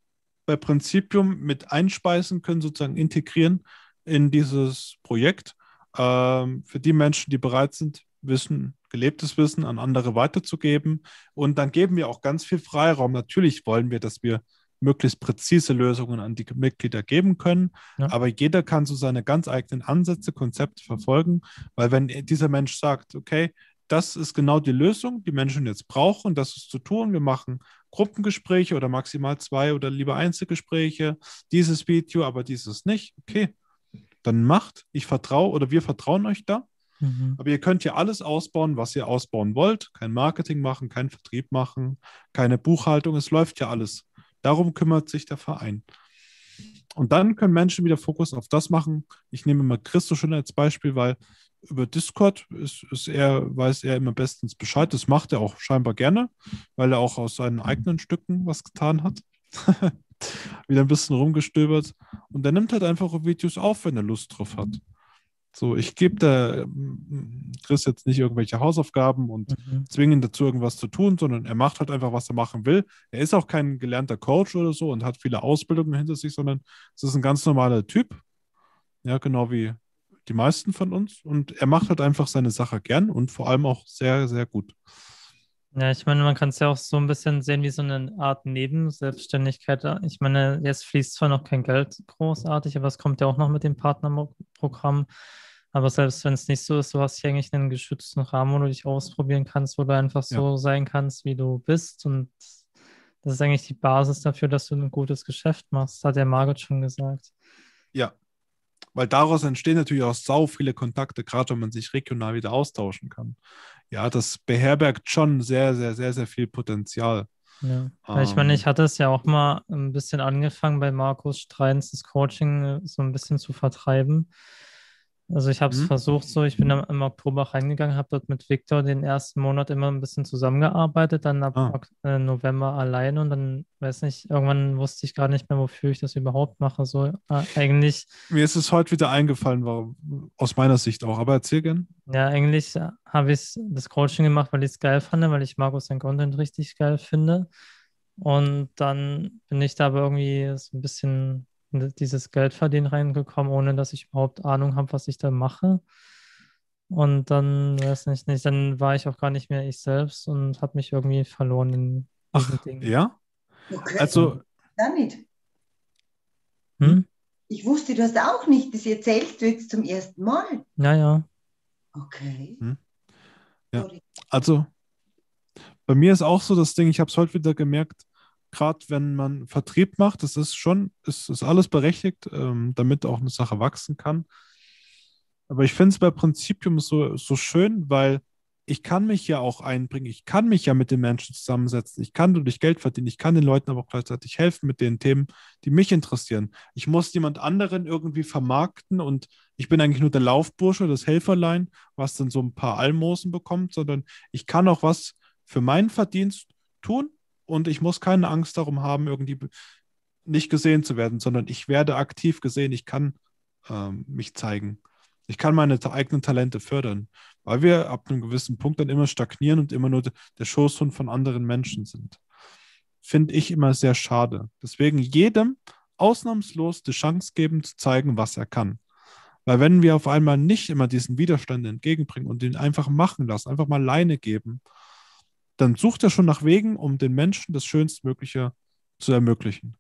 bei Principium mit einspeisen können, sozusagen integrieren in dieses Projekt. Ähm, für die Menschen, die bereit sind, Wissen, gelebtes Wissen an andere weiterzugeben. Und dann geben wir auch ganz viel Freiraum. Natürlich wollen wir, dass wir möglichst präzise Lösungen an die Mitglieder geben können. Ja. Aber jeder kann so seine ganz eigenen Ansätze, Konzepte verfolgen, weil wenn dieser Mensch sagt, okay, das ist genau die Lösung, die Menschen jetzt brauchen, das ist zu tun. Wir machen Gruppengespräche oder maximal zwei oder lieber Einzelgespräche, dieses Video, aber dieses nicht. Okay, dann macht, ich vertraue oder wir vertrauen euch da. Mhm. Aber ihr könnt ja alles ausbauen, was ihr ausbauen wollt. Kein Marketing machen, kein Vertrieb machen, keine Buchhaltung. Es läuft ja alles. Darum kümmert sich der Verein. Und dann können Menschen wieder Fokus auf das machen. Ich nehme mal Christo schon als Beispiel, weil über Discord ist, ist er, weiß er immer bestens Bescheid. Das macht er auch scheinbar gerne, weil er auch aus seinen eigenen Stücken was getan hat. wieder ein bisschen rumgestöbert. Und er nimmt halt einfach Videos auf, wenn er Lust drauf hat. So, ich gebe der ähm, Chris jetzt nicht irgendwelche Hausaufgaben und Mhm. zwingen ihn dazu, irgendwas zu tun, sondern er macht halt einfach, was er machen will. Er ist auch kein gelernter Coach oder so und hat viele Ausbildungen hinter sich, sondern es ist ein ganz normaler Typ. Ja, genau wie die meisten von uns. Und er macht halt einfach seine Sache gern und vor allem auch sehr, sehr gut. Ja, ich meine, man kann es ja auch so ein bisschen sehen wie so eine Art Nebenselbstständigkeit. Ich meine, jetzt fließt zwar noch kein Geld großartig, aber es kommt ja auch noch mit dem Partnerprogramm. Aber selbst wenn es nicht so ist, du hast hier eigentlich einen geschützten Rahmen, wo du dich ausprobieren kannst, wo du einfach so sein kannst, wie du bist. Und das ist eigentlich die Basis dafür, dass du ein gutes Geschäft machst, hat der Margot schon gesagt. Ja, weil daraus entstehen natürlich auch sau viele Kontakte, gerade wenn man sich regional wieder austauschen kann. Ja, das beherbergt schon sehr, sehr, sehr, sehr viel Potenzial. Ja, weil ich meine, Ähm. ich hatte es ja auch mal ein bisschen angefangen bei Markus Streins, das Coaching äh, so ein bisschen zu vertreiben. Also ich habe es Mhm. versucht so, ich bin am- im Oktober reingegangen, habe dort mit Victor den ersten Monat immer ein bisschen zusammengearbeitet, dann ab Ah. Ok- äh, November alleine und dann, weiß nicht, irgendwann wusste ich gar nicht mehr, wofür ich das überhaupt mache. So äh, eigentlich, Mir ist es heute wieder eingefallen, warum, aus meiner Sicht auch. Aber erzähl gern. ja, eigentlich äh, habe ich das Coaching gemacht, weil ich es geil fand, weil ich Markus sein Content richtig geil finde. Und dann bin ich da aber irgendwie so ein bisschen dieses Geldverdienen reingekommen, ohne dass ich überhaupt Ahnung habe, was ich da mache. Und dann, weiß nicht, nicht, dann war ich auch gar nicht mehr ich selbst und habe mich irgendwie verloren in diesen Ach, Dingen. ja? Okay. Also, Gar nicht. Hm? Ich wusste das auch nicht. Das erzählst du jetzt zum ersten Mal. Ja, ja. Okay. Hm. Ja. Also, bei mir ist auch so das Ding, ich habe es heute wieder gemerkt, gerade wenn man Vertrieb macht, das ist schon, ist, ist alles berechtigt, ähm, damit auch eine Sache wachsen kann. Aber ich finde es bei Prinzipium so, so schön, weil ich kann mich ja auch einbringen, ich kann mich ja mit den Menschen zusammensetzen, ich kann dadurch Geld verdienen, ich kann den Leuten aber auch gleichzeitig helfen mit den Themen, die mich interessieren. Ich muss jemand anderen irgendwie vermarkten und ich bin eigentlich nur der Laufbursche, das Helferlein, was dann so ein paar Almosen bekommt, sondern ich kann auch was für meinen Verdienst tun und ich muss keine Angst darum haben, irgendwie nicht gesehen zu werden, sondern ich werde aktiv gesehen, ich kann ähm, mich zeigen. Ich kann meine eigenen Talente fördern, weil wir ab einem gewissen Punkt dann immer stagnieren und immer nur de- der Schoßhund von anderen Menschen sind. Finde ich immer sehr schade. Deswegen jedem ausnahmslos die Chance geben, zu zeigen, was er kann. Weil wenn wir auf einmal nicht immer diesen Widerstand entgegenbringen und ihn einfach machen lassen, einfach mal Leine geben, dann sucht er schon nach Wegen, um den Menschen das Schönstmögliche zu ermöglichen.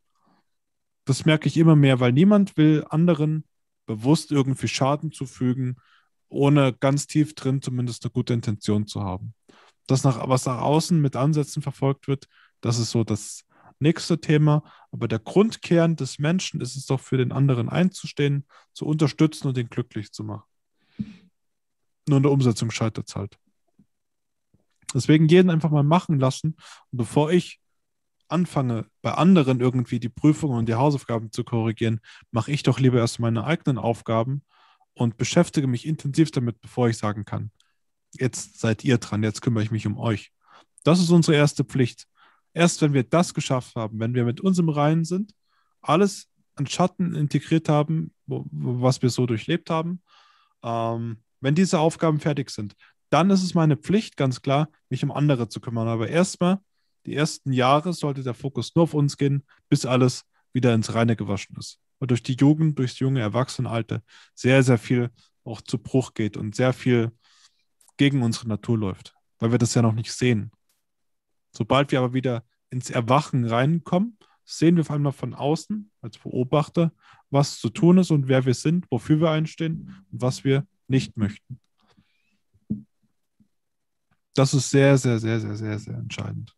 Das merke ich immer mehr, weil niemand will anderen bewusst irgendwie Schaden zufügen, ohne ganz tief drin zumindest eine gute Intention zu haben. Das, nach, was nach außen mit Ansätzen verfolgt wird, das ist so das nächste Thema. Aber der Grundkern des Menschen ist es doch für den anderen einzustehen, zu unterstützen und ihn glücklich zu machen. Nur in der Umsetzung scheitert es halt. Deswegen jeden einfach mal machen lassen. Und bevor ich anfange, bei anderen irgendwie die Prüfungen und die Hausaufgaben zu korrigieren, mache ich doch lieber erst meine eigenen Aufgaben und beschäftige mich intensiv damit, bevor ich sagen kann, jetzt seid ihr dran, jetzt kümmere ich mich um euch. Das ist unsere erste Pflicht. Erst wenn wir das geschafft haben, wenn wir mit uns im Reinen sind, alles an Schatten integriert haben, was wir so durchlebt haben, ähm, wenn diese Aufgaben fertig sind, dann ist es meine Pflicht, ganz klar, mich um andere zu kümmern. Aber erstmal, die ersten Jahre sollte der Fokus nur auf uns gehen, bis alles wieder ins Reine gewaschen ist. Und durch die Jugend, durchs junge Erwachsenenalter sehr, sehr viel auch zu Bruch geht und sehr viel gegen unsere Natur läuft, weil wir das ja noch nicht sehen. Sobald wir aber wieder ins Erwachen reinkommen, sehen wir auf einmal von außen als Beobachter, was zu tun ist und wer wir sind, wofür wir einstehen und was wir nicht möchten. Das ist sehr, sehr, sehr, sehr, sehr, sehr entscheidend.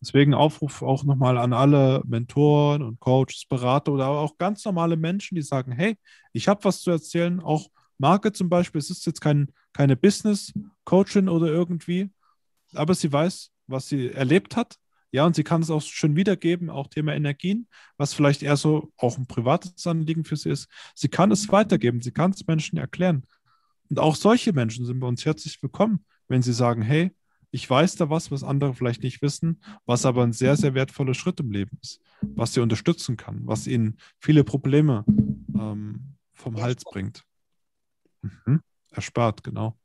Deswegen Aufruf auch nochmal an alle Mentoren und Coaches, Berater oder auch ganz normale Menschen, die sagen, hey, ich habe was zu erzählen, auch Marke zum Beispiel, es ist jetzt kein, keine Business-Coachin oder irgendwie, aber sie weiß, was sie erlebt hat. Ja, und sie kann es auch schön wiedergeben, auch Thema Energien, was vielleicht eher so auch ein privates Anliegen für sie ist. Sie kann es weitergeben, sie kann es Menschen erklären. Und auch solche Menschen sind bei uns herzlich willkommen, wenn sie sagen, hey, ich weiß da was, was andere vielleicht nicht wissen, was aber ein sehr, sehr wertvoller Schritt im Leben ist, was sie unterstützen kann, was ihnen viele Probleme ähm, vom Hals bringt. Mhm. Erspart, genau.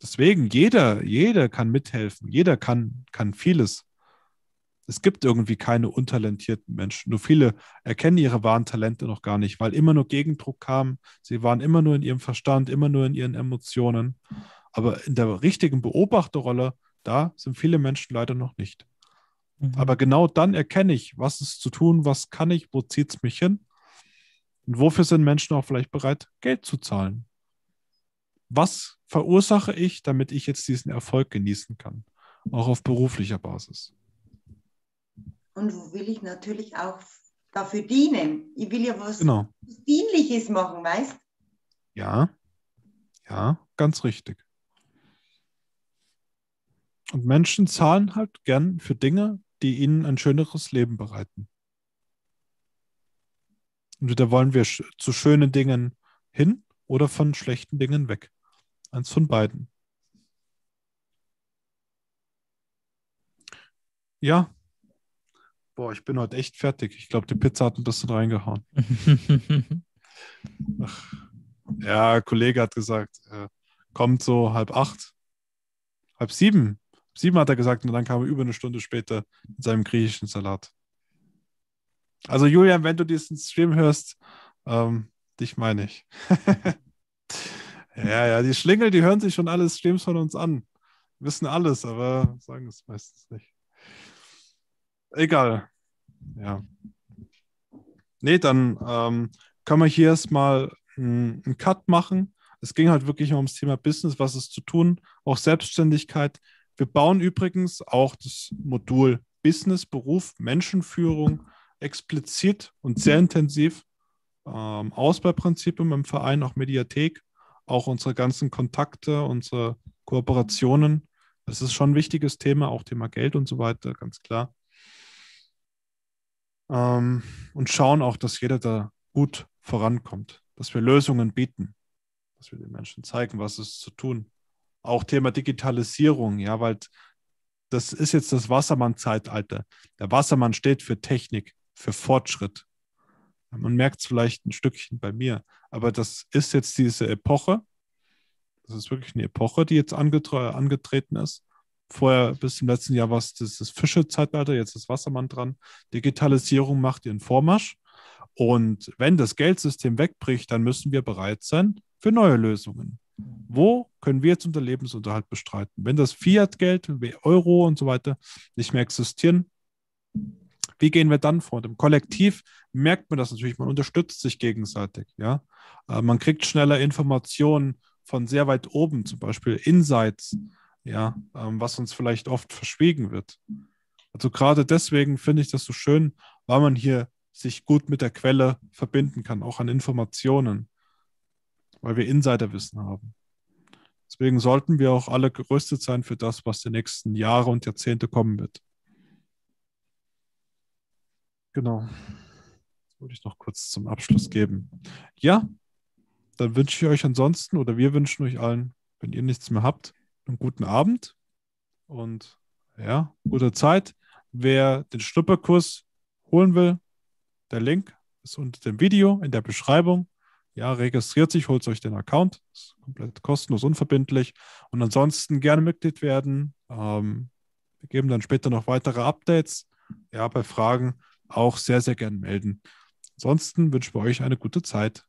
Deswegen, jeder, jeder kann mithelfen, jeder kann, kann vieles. Es gibt irgendwie keine untalentierten Menschen. Nur viele erkennen ihre wahren Talente noch gar nicht, weil immer nur Gegendruck kam. Sie waren immer nur in ihrem Verstand, immer nur in ihren Emotionen. Aber in der richtigen Beobachterrolle, da sind viele Menschen leider noch nicht. Mhm. Aber genau dann erkenne ich, was ist zu tun, was kann ich, wo zieht es mich hin und wofür sind Menschen auch vielleicht bereit, Geld zu zahlen. Was verursache ich, damit ich jetzt diesen Erfolg genießen kann, auch auf beruflicher Basis. Und wo will ich natürlich auch dafür dienen? Ich will ja was Genau. Dienliches machen, weißt Ja, ja, ganz richtig. Und Menschen zahlen halt gern für Dinge, die ihnen ein schöneres Leben bereiten. Und da wollen wir zu schönen Dingen hin oder von schlechten Dingen weg. Eins von beiden. Ja. Boah, ich bin heute echt fertig. Ich glaube, die Pizza hat ein bisschen reingehauen. Ach. Ja, Kollege hat gesagt, äh, kommt so halb acht, halb sieben. Sieben hat er gesagt und dann kam er über eine Stunde später mit seinem griechischen Salat. Also Julian, wenn du diesen Stream hörst, ähm, dich meine ich. ja, ja, die Schlingel, die hören sich schon alle Streams von uns an. Wissen alles, aber sagen es meistens nicht. Egal. Ja. Nee, dann ähm, können wir hier erstmal einen Cut machen. Es ging halt wirklich ums Thema Business, was ist zu tun, auch Selbstständigkeit. Wir bauen übrigens auch das Modul Business, Beruf, Menschenführung explizit und sehr intensiv ähm, aus bei Prinzipien im Verein, auch Mediathek, auch unsere ganzen Kontakte, unsere Kooperationen. Das ist schon ein wichtiges Thema, auch Thema Geld und so weiter, ganz klar. Ähm, und schauen auch, dass jeder da gut vorankommt, dass wir Lösungen bieten, dass wir den Menschen zeigen, was es zu tun. Auch Thema Digitalisierung, ja, weil das ist jetzt das Wassermann-Zeitalter. Der Wassermann steht für Technik, für Fortschritt. Man merkt es vielleicht ein Stückchen bei mir, aber das ist jetzt diese Epoche. Das ist wirklich eine Epoche, die jetzt angetre angetreten ist. Vorher bis zum letzten Jahr war es das, das Fische-Zeitalter, jetzt ist Wassermann dran. Digitalisierung macht ihren Vormarsch. Und wenn das Geldsystem wegbricht, dann müssen wir bereit sein für neue Lösungen. Wo können wir jetzt unser Lebensunterhalt bestreiten? Wenn das Fiat-Geld, Euro und so weiter nicht mehr existieren, wie gehen wir dann vor? Im Kollektiv merkt man das natürlich, man unterstützt sich gegenseitig. Ja? Äh, man kriegt schneller Informationen von sehr weit oben, zum Beispiel Insights, ja, ähm, was uns vielleicht oft verschwiegen wird. Also gerade deswegen finde ich das so schön, weil man hier sich gut mit der Quelle verbinden kann, auch an Informationen, weil wir Insiderwissen haben. Deswegen sollten wir auch alle gerüstet sein für das, was die nächsten Jahre und Jahrzehnte kommen wird. Genau. Das wollte ich noch kurz zum Abschluss geben. Ja, dann wünsche ich euch ansonsten oder wir wünschen euch allen, wenn ihr nichts mehr habt, einen guten Abend und ja, gute Zeit. Wer den Schnupperkurs holen will, der Link ist unter dem Video in der Beschreibung. Ja, registriert sich, holt euch den Account. Ist komplett kostenlos, unverbindlich. Und ansonsten gerne Mitglied werden. Ähm, wir geben dann später noch weitere Updates. Ja, bei Fragen auch sehr, sehr gern melden. Ansonsten wünschen wir euch eine gute Zeit.